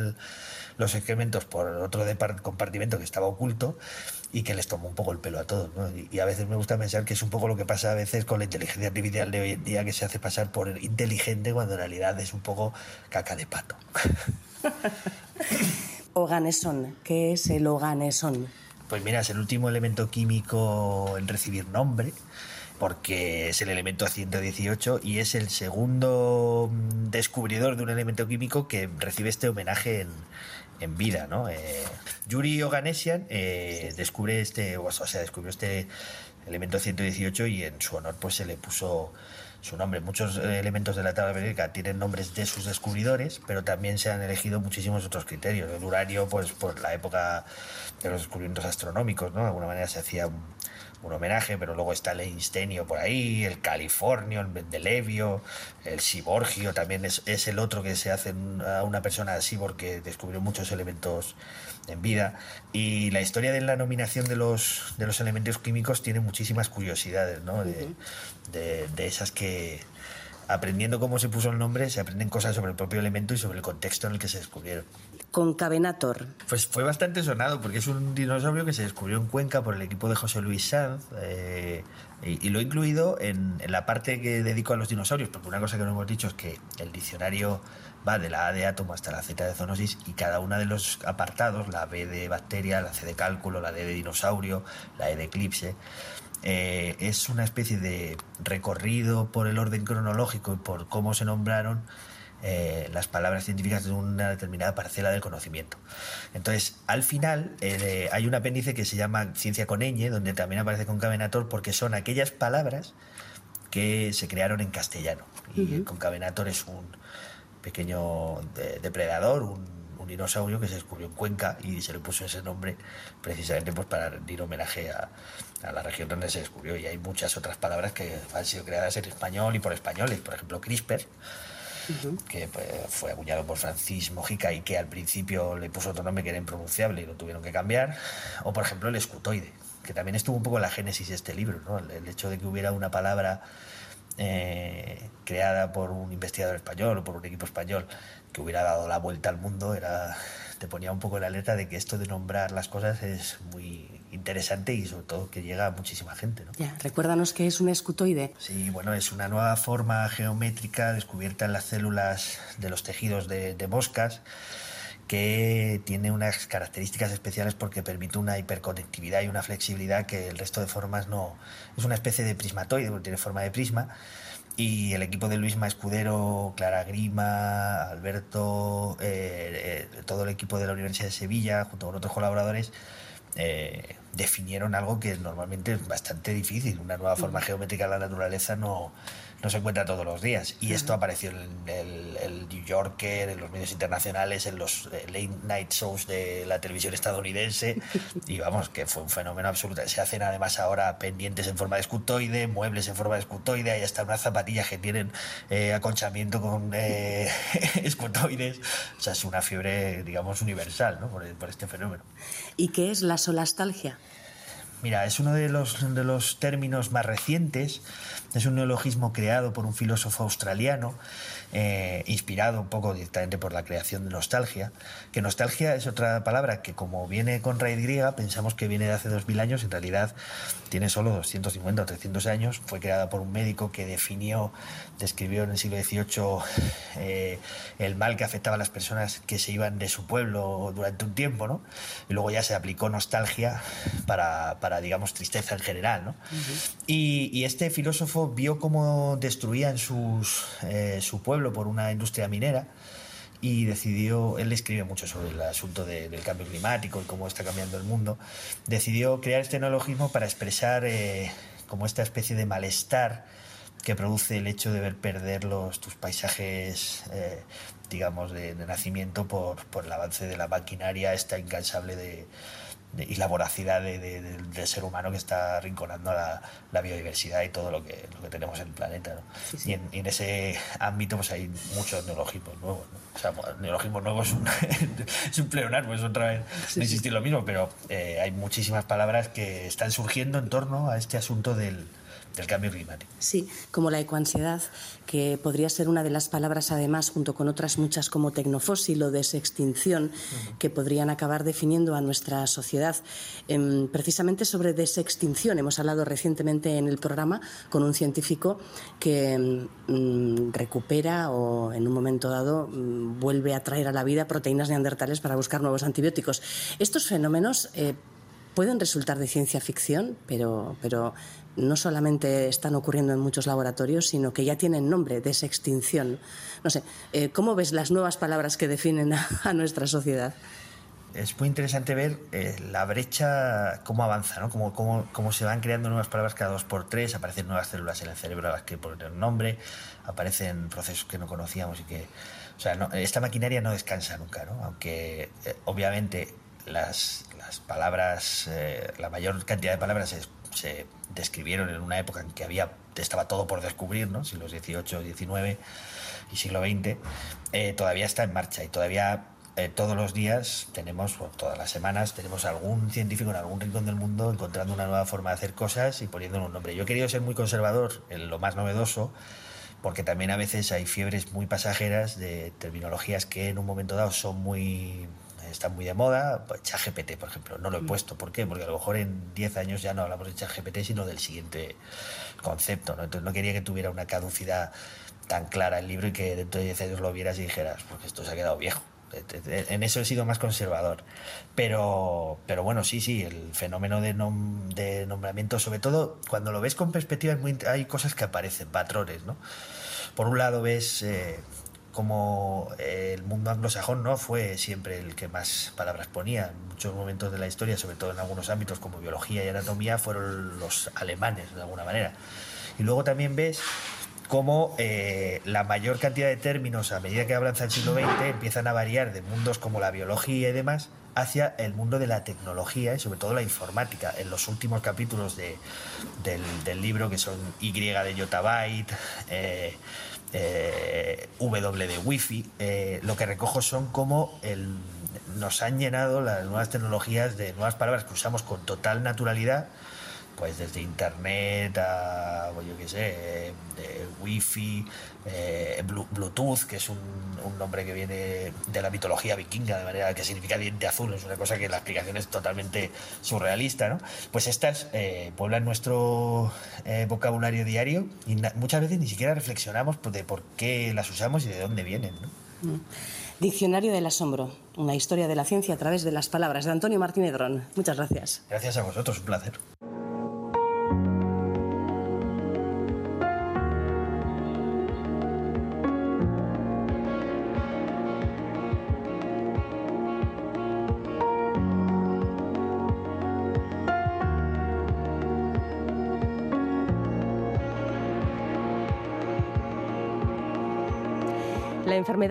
los excrementos por otro compartimento que estaba oculto y que les tomó un poco el pelo a todos. Y, a veces me gusta pensar que es un poco lo que pasa a veces con la inteligencia artificial de hoy en día, que se hace pasar por inteligente cuando en realidad es un poco caca de pato. Oganesón, ¿qué es el oganesón? Pues mira, es el último elemento químico en recibir nombre porque es el elemento 118 y es el segundo mm, descubridor de un elemento químico que recibe este homenaje en, en vida, ¿no? Eh, Yuri Oganesian eh, descubre este, o sea, descubrió este elemento 118 y en su honor pues se le puso su nombre. Muchos elementos de la tabla periódica tienen nombres de sus descubridores, pero también se han elegido muchísimos otros criterios. El uranio, pues por la época de los descubrimientos astronómicos, ¿no? De alguna manera se hacía un, un homenaje, pero luego está el Einsteinio por ahí, el Californio, el Mendelevio, el Siborgio, también es, es, el otro que se hace a una persona así porque descubrió muchos elementos en vida. Y la historia de la nominación de los, de los elementos químicos tiene muchísimas curiosidades, ¿no? de, de, esas que, aprendiendo cómo se puso el nombre, se aprenden cosas sobre el propio elemento y sobre el contexto en el que se descubrieron. Concavenator. Pues fue bastante sonado porque es un dinosaurio que se descubrió en Cuenca por el equipo de José Luis Sanz eh, y, lo he incluido en, en, la parte que dedico a los dinosaurios, porque una cosa que no hemos dicho es que el diccionario va de la A de átomo hasta la Z de zoonosis y cada uno de los apartados, la B de bacteria, la C de cálculo, la D de dinosaurio, la E de eclipse, eh, es una especie de recorrido por el orden cronológico y por cómo se nombraron eh, las palabras científicas de una determinada parcela del conocimiento. Entonces, al final eh, hay un apéndice que se llama ciencia con ñ, donde también aparece concavenator, porque son aquellas palabras que se crearon en castellano. Y el concavenator es un, pequeño depredador, un, dinosaurio que se descubrió en Cuenca y se le puso ese nombre precisamente pues para rendir homenaje a, la región donde se descubrió. Y hay muchas otras palabras que han sido creadas en español y por españoles, por ejemplo, CRISPR. que pues, fue acuñado por Francis Mojica y que al principio le puso otro nombre que era impronunciable y lo tuvieron que cambiar, o por ejemplo el escutoide, que también estuvo un poco en la génesis de este libro, ¿no? el hecho de que hubiera una palabra eh, creada por un investigador español o por un equipo español que hubiera dado la vuelta al mundo, era te ponía un poco la alerta de que esto de nombrar las cosas es muy interesante y sobre todo que llega a muchísima gente. ¿no? Ya, recuérdanos que es un escutoide. Sí, bueno, es una nueva forma geométrica descubierta en las células de los tejidos de, de moscas que tiene unas características especiales porque permite una hiperconectividad y una flexibilidad que el resto de formas no... Es una especie de prismatoide, porque tiene forma de prisma, y el equipo de Luisma Escudero, Clara Grima, Alberto, eh, eh, todo el equipo de la Universidad de Sevilla, junto con otros colaboradores, eh, definieron algo que normalmente es bastante difícil. Una nueva forma geométrica de la naturaleza no, no se encuentra todos los días. Y esto apareció en el, New Yorker, en los medios internacionales, en los eh, late night shows de la televisión estadounidense. Y vamos, que fue un fenómeno absoluto. Se hacen además ahora pendientes en forma de escutoide, muebles en forma de escutoide, hay hasta unas zapatillas que tienen eh, aconchamiento con eh, escutoides. O sea, es una fiebre, digamos, universal ¿no? por, por este fenómeno. ¿Y qué es la solastalgia? Mira, es uno de los, de los términos más recientes, es un neologismo creado por un filósofo australiano eh, inspirado un poco directamente por la creación de nostalgia, que nostalgia es otra palabra que como viene con raíz griega, pensamos que viene de hace 2000 años, en realidad tiene solo 250 o 300 años, fue creada por un médico que definió, describió en el siglo XVIII eh, el mal que afectaba a las personas que se iban de su pueblo durante un tiempo, ¿no? Y luego ya se aplicó nostalgia para, para digamos, tristeza en general, ¿no? y, y, este filósofo vio cómo destruían sus, eh, su pueblo por una industria minera y decidió, él escribe mucho sobre el asunto del cambio climático y cómo está cambiando el mundo, decidió crear este neologismo para expresar eh, como esta especie de malestar que produce el hecho de ver perder los, tus paisajes, eh, digamos, de, nacimiento por, por el avance de la maquinaria esta incansable de, y la voracidad del ser humano que está rinconando la, la, biodiversidad y todo lo que, lo que tenemos en el planeta. Y, en, ese ámbito pues hay muchos neologismos nuevos. O sea, neologismos nuevos es un, es un pleonasmo, es otra vez no insistir lo mismo, pero eh, hay muchísimas palabras que están surgiendo en torno a este asunto del, del cambio climático. Sí, como la ecoansiedad, que podría ser una de las palabras, además, junto con otras muchas como tecnofósil o desextinción, que podrían acabar definiendo a nuestra sociedad. Em, precisamente sobre desextinción hemos hablado recientemente en el programa con un científico que em, mm, recupera o en un momento dado mm, vuelve a traer a la vida proteínas neandertales para buscar nuevos antibióticos. Estos fenómenos eh, pueden resultar de ciencia ficción, pero, pero no solamente están ocurriendo en muchos laboratorios, sino que ya tienen nombre, desextinción. No sé, eh, ¿cómo ves las nuevas palabras que definen a, nuestra sociedad? Es muy interesante ver eh, la brecha, cómo avanza, ¿no? Cómo, cómo, cómo, se van creando nuevas palabras cada dos por tres, aparecen nuevas células en el cerebro a las que ponen nombre, aparecen procesos que no conocíamos y que... O sea, esta maquinaria no descansa nunca, ¿no? Aunque eh, obviamente las, las palabras, la mayor cantidad de palabras es se describieron en una época en que había, estaba todo por descubrir, ¿no? siglos XVIII, XIX y siglo XX, eh, todavía está en marcha y todavía eh, todos los días tenemos, todas las semanas, tenemos algún científico en algún rincón del mundo encontrando una nueva forma de hacer cosas y poniéndole un nombre. Yo he querido ser muy conservador en lo más novedoso, porque también a veces hay fiebres muy pasajeras de terminologías que en un momento dado son muy están muy de moda, pues, ChatGPT, por ejemplo, no lo he mm. puesto. ¿Por qué? Porque a lo mejor en 10 años ya no hablamos de ChatGPT, sino del siguiente concepto. ¿no? Entonces no quería que tuviera una caducidad tan clara el libro y que dentro de 10 años lo vieras y dijeras, porque esto se ha quedado viejo. En eso he sido más conservador. Pero, pero bueno, sí, sí, el fenómeno de, de nombramiento, sobre todo cuando lo ves con perspectiva, hay cosas que aparecen, patrones, ¿no? Por un lado ves eh, como el mundo anglosajón no fue siempre el que más palabras ponía. En muchos momentos de la historia, sobre todo en algunos ámbitos como biología y anatomía, fueron los alemanes, de alguna manera. Y luego también ves cómo eh, la mayor cantidad de términos a medida que avanza el siglo XX empiezan a variar de mundos como la biología y demás hacia el mundo de la tecnología y sobre todo la informática. En los últimos capítulos de, del, libro, que son Y de Yottabyte, eh, eh, W de Wi-Fi, eh, lo que recojo son como el, nos han llenado las nuevas tecnologías de nuevas palabras que usamos con total naturalidad pues desde internet a, pues yo qué sé, de wifi, eh, bluetooth, que es un, nombre que viene de la mitología vikinga, de manera que significa diente azul, es una cosa que la explicación es totalmente surrealista, ¿no? Pues estas eh, pueblan nuestro eh, vocabulario diario y muchas veces ni siquiera reflexionamos de por qué las usamos y de dónde vienen, ¿no? Mm. Diccionario del Asombro, una historia de la ciencia a través de las palabras de Antonio Martínez Drón. Muchas gracias. Gracias a vosotros, un placer.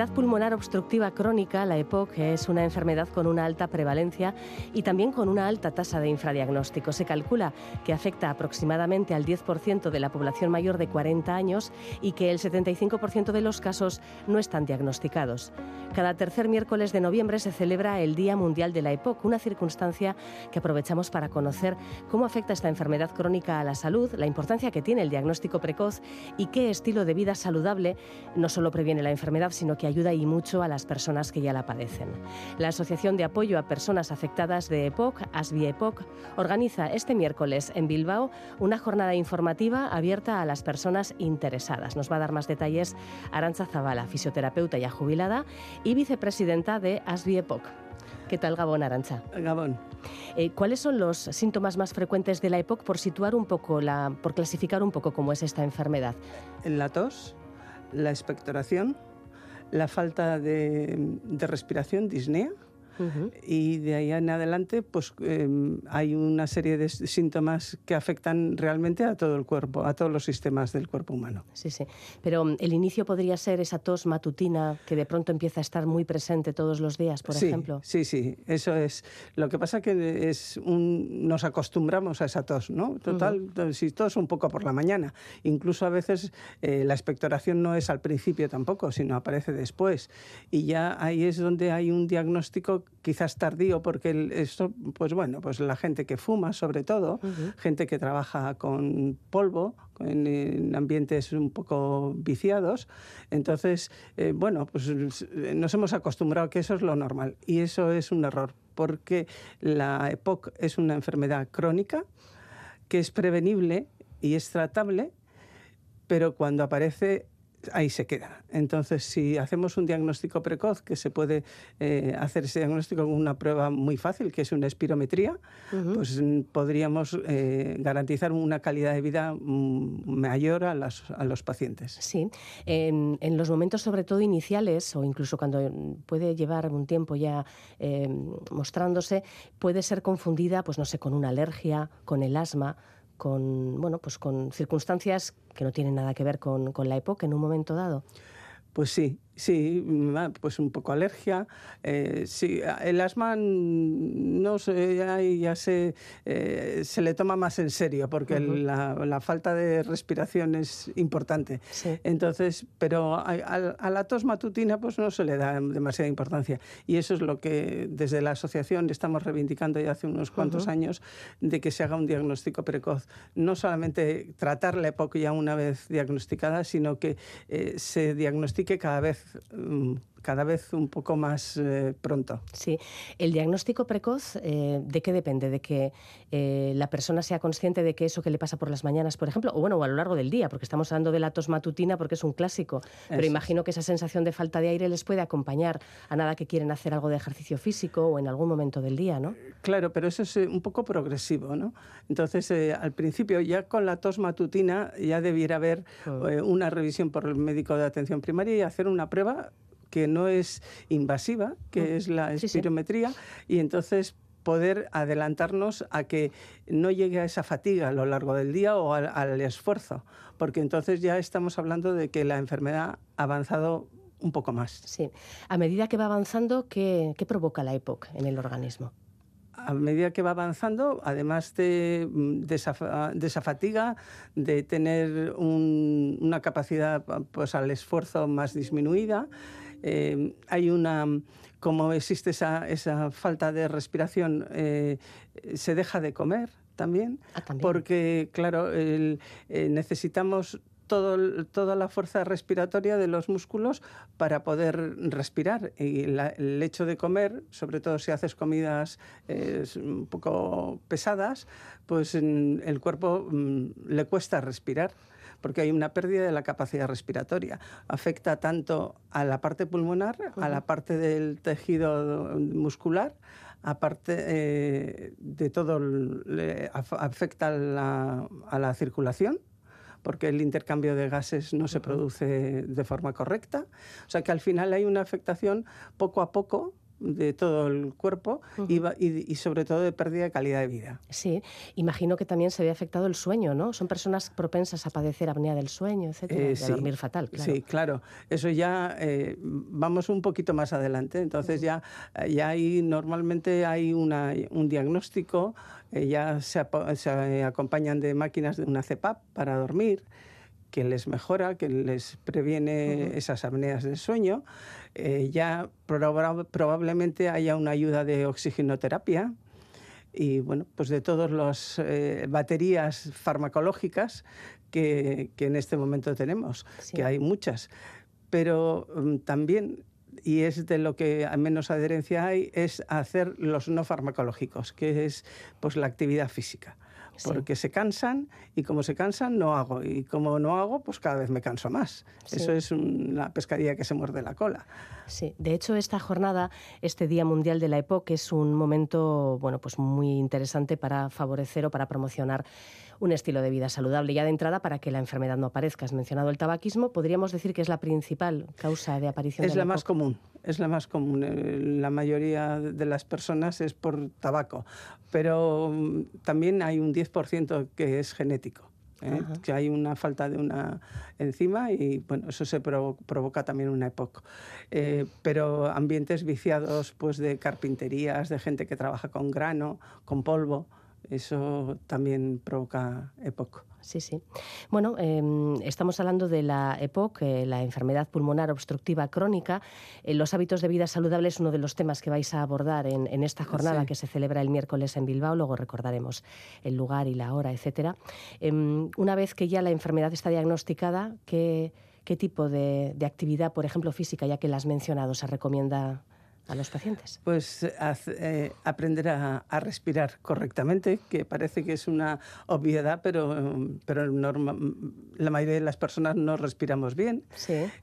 Enfermedad pulmonar obstructiva crónica, la EPOC, es una enfermedad con una alta prevalencia y también con una alta tasa de infradiagnóstico. Se calcula que afecta aproximadamente al 10% de la población mayor de 40 años y que el 75% de los casos no están diagnosticados. Cada tercer miércoles de noviembre se celebra el Día Mundial de la EPOC, una circunstancia que aprovechamos para conocer cómo afecta esta enfermedad crónica a la salud, la importancia que tiene el diagnóstico precoz y qué estilo de vida saludable no solo previene la enfermedad, sino que ayuda y mucho a las personas que ya la padecen. La Asociación de Apoyo a Personas Afectadas de EPOC, ASBI EPOC, organiza este miércoles en Bilbao una jornada informativa abierta a las personas interesadas. Nos va a dar más detalles Arancha Zavala, fisioterapeuta ya jubilada y vicepresidenta de ASBI EPOC. ¿Qué tal, Gabón Arancha? Gabón. Eh, ¿Cuáles son los síntomas más frecuentes de la EPOC por situar un poco, la, por clasificar un poco cómo es esta enfermedad? La tos, la expectoración, la falta de, de respiración, disnea, y de ahí en adelante, pues em, hay una serie de síntomas que afectan realmente a todo el cuerpo, a todos los sistemas del cuerpo humano. Sí, sí. Pero mm, el inicio podría ser esa tos matutina que de pronto empieza a estar muy presente todos los días, por ejemplo. Sí, sí, eso es. Lo que pasa que es un, nos acostumbramos a esa tos, ¿no? Total, si tos un poco por la mañana. Incluso a veces eh, la expectoración no es al principio tampoco, sino aparece después. Y ya ahí es donde hay un diagnóstico quizás tardío, porque esto, pues bueno, pues la gente que fuma, sobre todo, gente que trabaja con polvo, en, ambientes un poco viciados. Entonces, eh, bueno, pues nos hemos acostumbrado a que eso es lo normal y eso es un error, porque la EPOC es una enfermedad crónica que es prevenible y es tratable, pero cuando aparece ahí se queda. Entonces, si hacemos un diagnóstico precoz, que se puede eh, hacer ese diagnóstico con una prueba muy fácil, que es una espirometría, pues mm, podríamos eh, garantizar una calidad de vida mm, mayor a, los pacientes. Sí, en, los momentos sobre todo iniciales o incluso cuando puede llevar un tiempo ya eh, mostrándose, puede ser confundida, pues no sé, con una alergia, con el asma con, bueno, pues con circunstancias que no tienen nada que ver con, la época en un momento dado. Pues sí, Sí, pues un poco alergia. Eh, sí, el asma no sé, ya, ya se, eh, se le toma más en serio porque la, la, falta de respiración es importante. Entonces, pero a, a, la tos matutina pues no se le da demasiada importancia. Y eso es lo que desde la asociación estamos reivindicando ya hace unos cuantos años de que se haga un diagnóstico precoz. No solamente tratar la EPOC ya una vez diagnosticada, sino que eh, se diagnostique cada vez Mm, cada vez un poco más eh, pronto. Sí, el diagnóstico precoz, eh, ¿de qué depende? ¿De que eh, la persona sea consciente de que eso que le pasa por las mañanas, por ejemplo, o bueno, o a lo largo del día, porque estamos hablando de la tos matutina porque es un clásico, pero imagino que esa sensación de falta de aire les puede acompañar a nada que quieren hacer algo de ejercicio físico o en algún momento del día, ¿no? Claro, pero eso es un poco progresivo, ¿no? Entonces, al principio, ya con la tos matutina, ya debiera haber mm. una revisión por el médico de atención primaria y hacer una prueba que no es invasiva, que mm. es la espirometría, y entonces poder adelantarnos a que no llegue a esa fatiga a lo largo del día o al, esfuerzo, porque entonces ya estamos hablando de que la enfermedad ha avanzado un poco más. Sí. A medida que va avanzando, ¿qué, provoca la EPOC en el organismo? a medida que va avanzando, además de, de, esa, fatiga, de tener una capacidad pues, al esfuerzo más disminuida, eh, hay una, como existe esa, esa falta de respiración, eh, se deja de comer también, ah, porque, claro, eh, necesitamos todo, toda la fuerza respiratoria de los músculos para poder respirar. Y el hecho de comer, sobre todo si haces comidas un poco pesadas, pues el cuerpo mm, le cuesta respirar porque hay una pérdida de la capacidad respiratoria. Afecta tanto a la parte pulmonar, a la parte del tejido muscular, aparte eh, de todo, afecta a la, circulación porque el intercambio de gases no se produce de forma correcta. O sea que al final hay una afectación poco a poco de todo el cuerpo y, sobre todo de pérdida de calidad de vida. Sí, imagino que también se ve afectado el sueño, ¿no? Son personas propensas a padecer apnea del sueño, etcétera, eh, de dormir fatal, claro. Sí, claro. Eso ya eh, vamos un poquito más adelante. Entonces ya, ya hay normalmente hay una, un diagnóstico, eh, ya se, se acompañan de máquinas de una CEPAP para dormir que les mejora, que les previene esas apneas del sueño. Eh, ya probablemente haya una ayuda de oxigenoterapia y bueno, pues de todas las eh, baterías farmacológicas que, en este momento tenemos, que hay muchas. Pero mm, también y es de lo que menos adherencia hay, es hacer los no farmacológicos, que es pues la actividad física porque se cansan y como se cansan no hago y como no hago pues cada vez me canso más. Eso es una pescadilla que se muerde la cola. Sí, de hecho esta jornada, este Día Mundial de la EPOC es un momento bueno, pues muy interesante para favorecer o para promocionar un estilo de vida saludable. Ya de entrada, para que la enfermedad no aparezca, has mencionado el tabaquismo, podríamos decir que es la principal causa de aparición. Es de la, más común, es la más común. Eh, la mayoría de las personas es por tabaco, pero mm, también hay un 10% que es genético. ¿eh? que hay una falta de una enzima y bueno, eso se provoca también una EPOC. Eh, pero ambientes viciados pues de carpinterías, de gente que trabaja con grano, con polvo, eso también provoca EPOC. Sí, sí. Bueno, em, estamos hablando de la EPOC, eh, la enfermedad pulmonar obstructiva crónica. Eh, los hábitos de vida saludable es uno de los temas que vais a abordar en, esta jornada que se celebra el miércoles en Bilbao. Luego recordaremos el lugar y la hora, etcétera. Em, una vez que ya la enfermedad está diagnosticada, ¿qué, tipo de, de actividad, por ejemplo, física, ya que la has mencionado, se recomienda a los pacientes? Pues eh, aprender a, respirar correctamente, que parece que es una obviedad, pero, pero la mayoría de las personas no respiramos bien.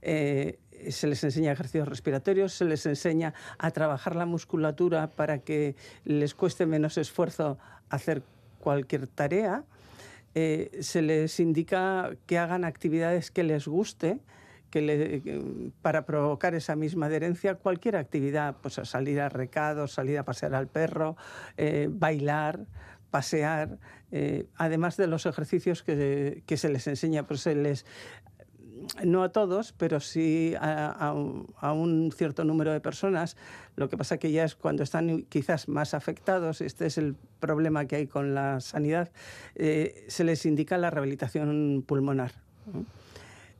Eh, se les enseña ejercicios respiratorios, se les enseña a trabajar la musculatura para que les cueste menos esfuerzo hacer cualquier tarea. Eh, se les indica que hagan actividades que les guste, que para provocar esa misma adherencia, cualquier actividad, pues salir a recados, salir a pasear al perro, eh, bailar, pasear, eh, además de los ejercicios que, se les enseña, pues se les no a todos, pero sí a, un cierto número de personas. Lo que pasa que ya es cuando están quizás más afectados, este es el problema que hay con la sanidad, eh, se les indica la rehabilitación pulmonar.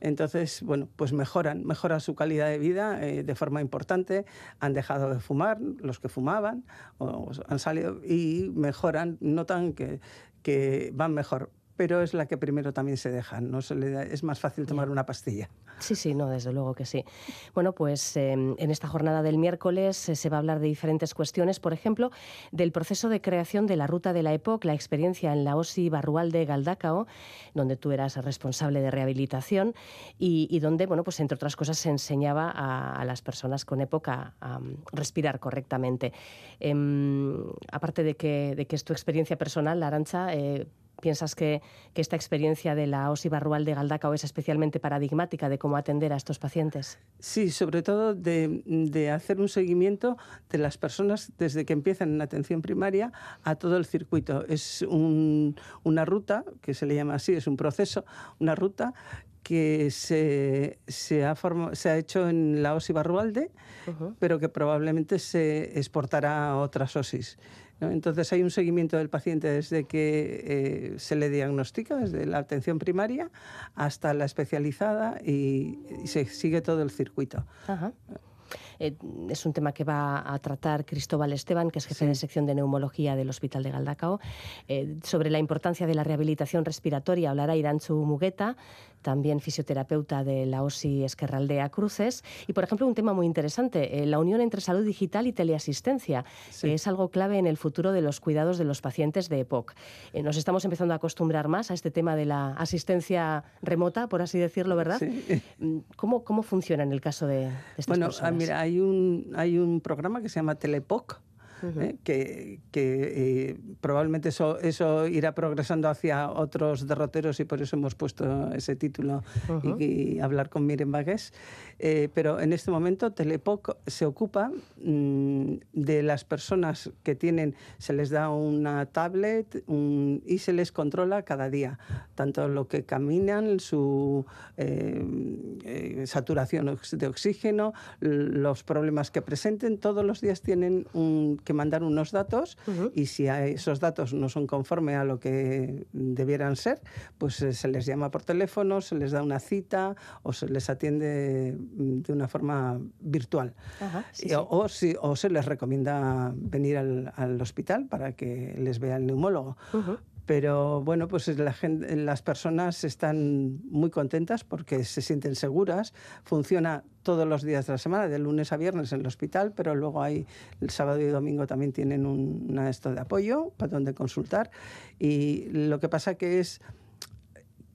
Entonces, bueno, pues mejoran, mejora su calidad de vida eh, de forma importante, han dejado de fumar los que fumaban, o han salido y mejoran, notan que, que van mejor pero es la que primero también se deja. No se le es más fácil tomar una pastilla. Sí, sí, no, desde luego que sí. Bueno, pues em, en esta jornada del miércoles eh, se va a hablar de diferentes cuestiones, por ejemplo, del proceso de creación de la ruta de la EPOC, la experiencia en la OSI Barrual de Galdacao, donde tú eras responsable de rehabilitación y, donde, bueno, pues entre otras cosas se enseñaba a, las personas con EPOC a, respirar correctamente. Em, aparte de que, de que es tu experiencia personal, Arancha, eh, ¿Piensas que, esta experiencia de la OSI barrual de Galdacao es especialmente paradigmática de cómo atender a estos pacientes? Sí, sobre todo de, hacer un seguimiento de las personas desde que empiezan en atención primaria a todo el circuito. Es una ruta, que se le llama así, es un proceso, una ruta que se, ha, se ha hecho en la OSI Barrualde, pero que probablemente se exportará a otras OSIs. Entonces hay un seguimiento del paciente desde que eh, se le diagnostica, desde la atención primaria hasta la especializada y, se sigue todo el circuito. Eh, es un tema que va a tratar Cristóbal Esteban, que es jefe de sección de neumología del Hospital de Galdacao. Eh, sobre la importancia de la rehabilitación respiratoria hablará Iranchu Mugueta, también fisioterapeuta de la OSI Esquerraldea Cruces. Y, por ejemplo, un tema muy interesante, eh, la unión entre salud digital y teleasistencia, que es algo clave en el futuro de los cuidados de los pacientes de EPOC. Eh, nos estamos empezando a acostumbrar más a este tema de la asistencia remota, por así decirlo, ¿verdad? Mm, ¿Cómo, ¿Cómo funciona en el caso de, estas bueno, personas? Bueno, mira, hay un, hay un programa que se llama Telepoc, ¿eh? que, eh, probablemente eso, eso irá progresando hacia otros derroteros y por eso hemos puesto ese título y, hablar con Miren Bagués. Eh, pero en este momento Telepoc se ocupa mm, de las personas que tienen, se les da una tablet y se les controla cada día, tanto lo que caminan, su saturación de oxígeno, los problemas que presenten, todos los días tienen un, que mandar unos datos y si esos datos no son conforme a lo que debieran ser, pues eh, se les llama por teléfono, se les da una cita o se les atiende mm, de una forma virtual. O, si, o, se les recomienda venir al, hospital para que les vea el neumólogo. Pero bueno, pues la las personas están muy contentas porque se sienten seguras. Funciona todos los días de la semana, de lunes a viernes en el hospital, pero luego hay el sábado y domingo también tienen un, esto de apoyo para donde consultar. Y lo que pasa que es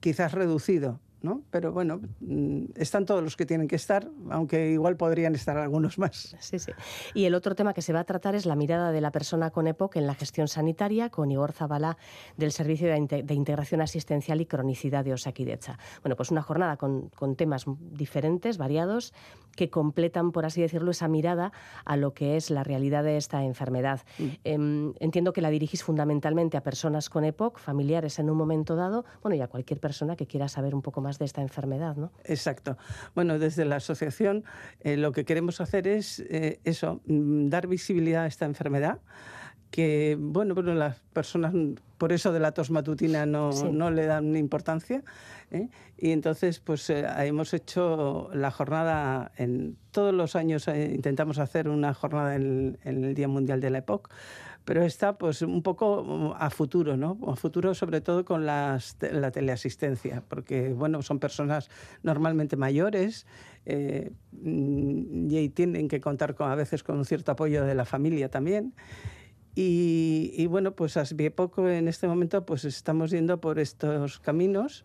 quizás reducido ¿no? Pero bueno, mm, están todos los que tienen que estar, aunque igual podrían estar algunos más. Sí, sí. Y el otro tema que se va a tratar es la mirada de la persona con EPOC en la gestión sanitaria, con Igor Zabala del Servicio de, Integración Asistencial y Cronicidad de Osakidecha. Bueno, pues una jornada con, con temas diferentes, variados, que completan, por así decirlo, esa mirada a lo que es la realidad de esta enfermedad. Mm. Em, entiendo que la dirigís fundamentalmente a personas con EPOC, familiares en un momento dado, bueno, y a cualquier persona que quiera saber un poco más de esta enfermedad, ¿no? Exacto. Bueno, desde la asociación eh, lo que queremos hacer es eh, eso, mm, dar visibilidad a esta enfermedad que, bueno, bueno, las personas por eso de la tos matutina no, no le dan importancia. ¿eh? Y entonces, pues hemos hecho la jornada, en todos los años intentamos hacer una jornada en, en, el Día Mundial de la EPOC, pero está pues un poco a futuro, ¿no? A futuro sobre todo con las, la teleasistencia, porque bueno, son personas normalmente mayores eh, y tienen que contar con, a veces con un cierto apoyo de la familia también. Y, y bueno, pues poco en este momento pues estamos yendo por estos caminos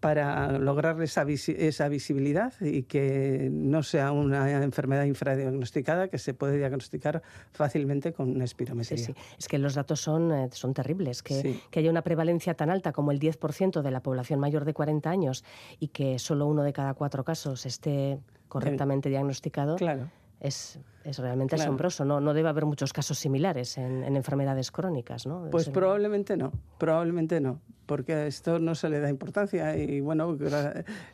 para lograr esa, esa, visibilidad y que no sea una enfermedad infradiagnosticada que se puede diagnosticar fácilmente con una espirometría. Sí, sí. Es que los datos son, eh, son terribles, que, que haya una prevalencia tan alta como el 10% de la población mayor de 40 años y que solo uno de cada cuatro casos esté correctamente diagnosticado. Claro. Es es realmente asombroso. No, no debe haber muchos casos similares en, enfermedades crónicas, ¿no? Pues probablemente no, probablemente no, porque a esto no se le da importancia y bueno,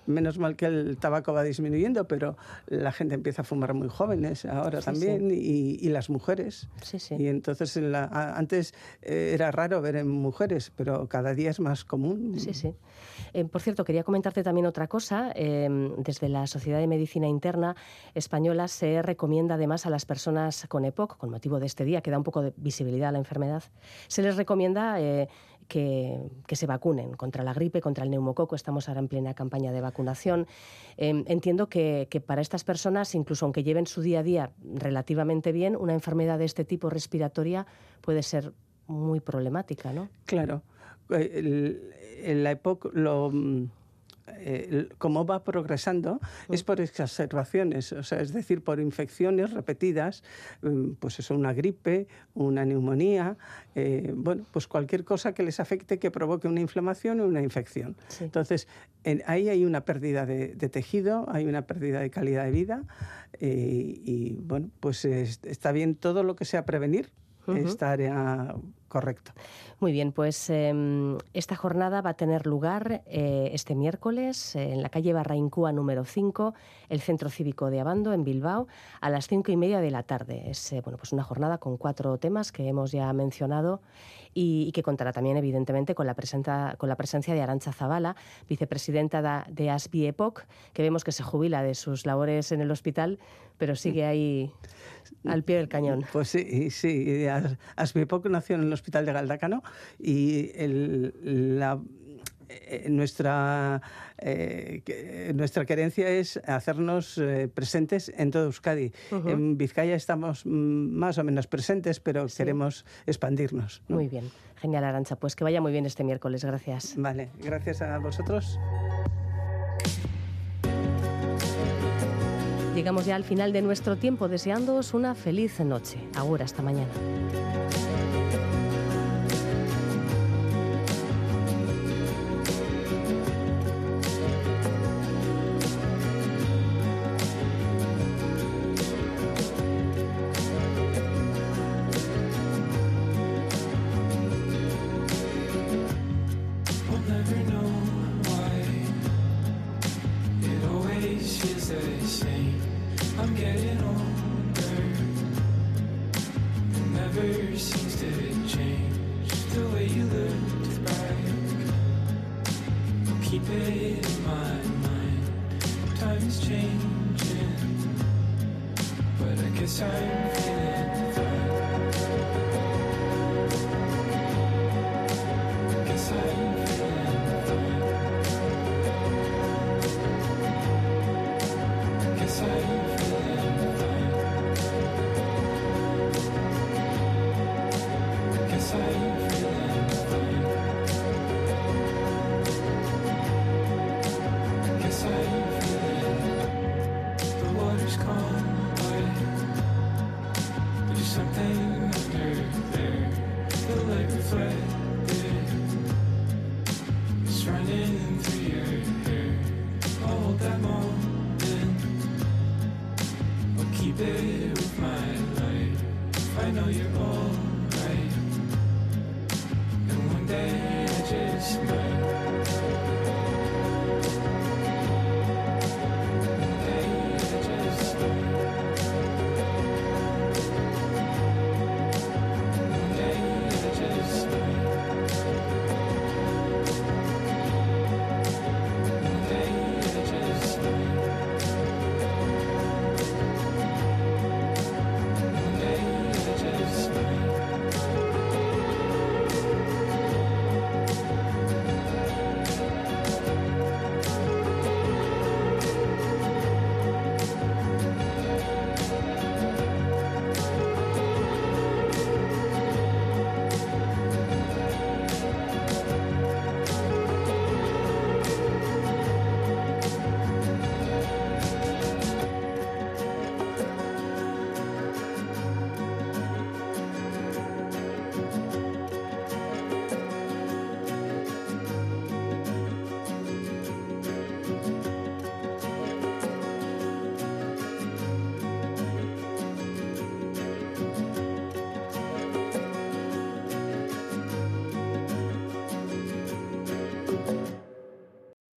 menos mal que el tabaco va disminuyendo, pero la gente empieza a fumar muy jóvenes ahora también Y, las mujeres. Sí, sí. Y entonces antes eh, era raro ver en mujeres, pero cada día es más común. Sí, sí. Eh, por cierto, quería comentarte también otra cosa. Em, desde la Sociedad de Medicina Interna Española se recomienda además a las personas con EPOC, con motivo de este día, que da un poco de visibilidad a la enfermedad, se les recomienda eh, que, se vacunen contra la gripe, contra el neumococo. Estamos ahora en plena campaña de vacunación. Em, entiendo que, que, para estas personas, incluso aunque lleven su día a día relativamente bien, una enfermedad de este tipo respiratoria puede ser muy problemática, ¿no? Claro. Eh, el, la época lo mm, eh, cómo va progresando es por exacerbaciones, o sea, es decir, por infecciones repetidas, mm, pues eso, una gripe, una neumonía, eh, bueno, pues cualquier cosa que les afecte que provoque una inflamación o una infección. Entonces, ahí hay una pérdida de, tejido, hay una pérdida de calidad de vida y, bueno, pues está bien todo lo que sea prevenir, esta área correcta. Muy bien, pues em, esta jornada va a tener lugar eh, este miércoles en la calle Barraincúa número 5, el Centro Cívico de Abando, en Bilbao, a las cinco y media de la tarde. Es eh, bueno, pues una jornada con cuatro temas que hemos ya mencionado y, que contará también, evidentemente, con la, con la presencia de Arancha Zavala, vicepresidenta de ASBI EPOC, que vemos que se jubila de sus labores en el hospital, pero sigue ahí al pie del cañón. Pues sí, sí. ASBI EPOC nació en el Hospital de Galdacano y la, eh, nuestra, eh, nuestra querencia es hacernos eh, presentes en todo Euskadi. En Vizcaya estamos más o menos presentes, pero queremos expandirnos. Muy bien, genial Arancha. Pues que vaya muy bien este miércoles. Gracias. Vale, gracias a vosotros. Llegamos ya al final de nuestro tiempo deseándoos una feliz noche. Ahora, hasta mañana.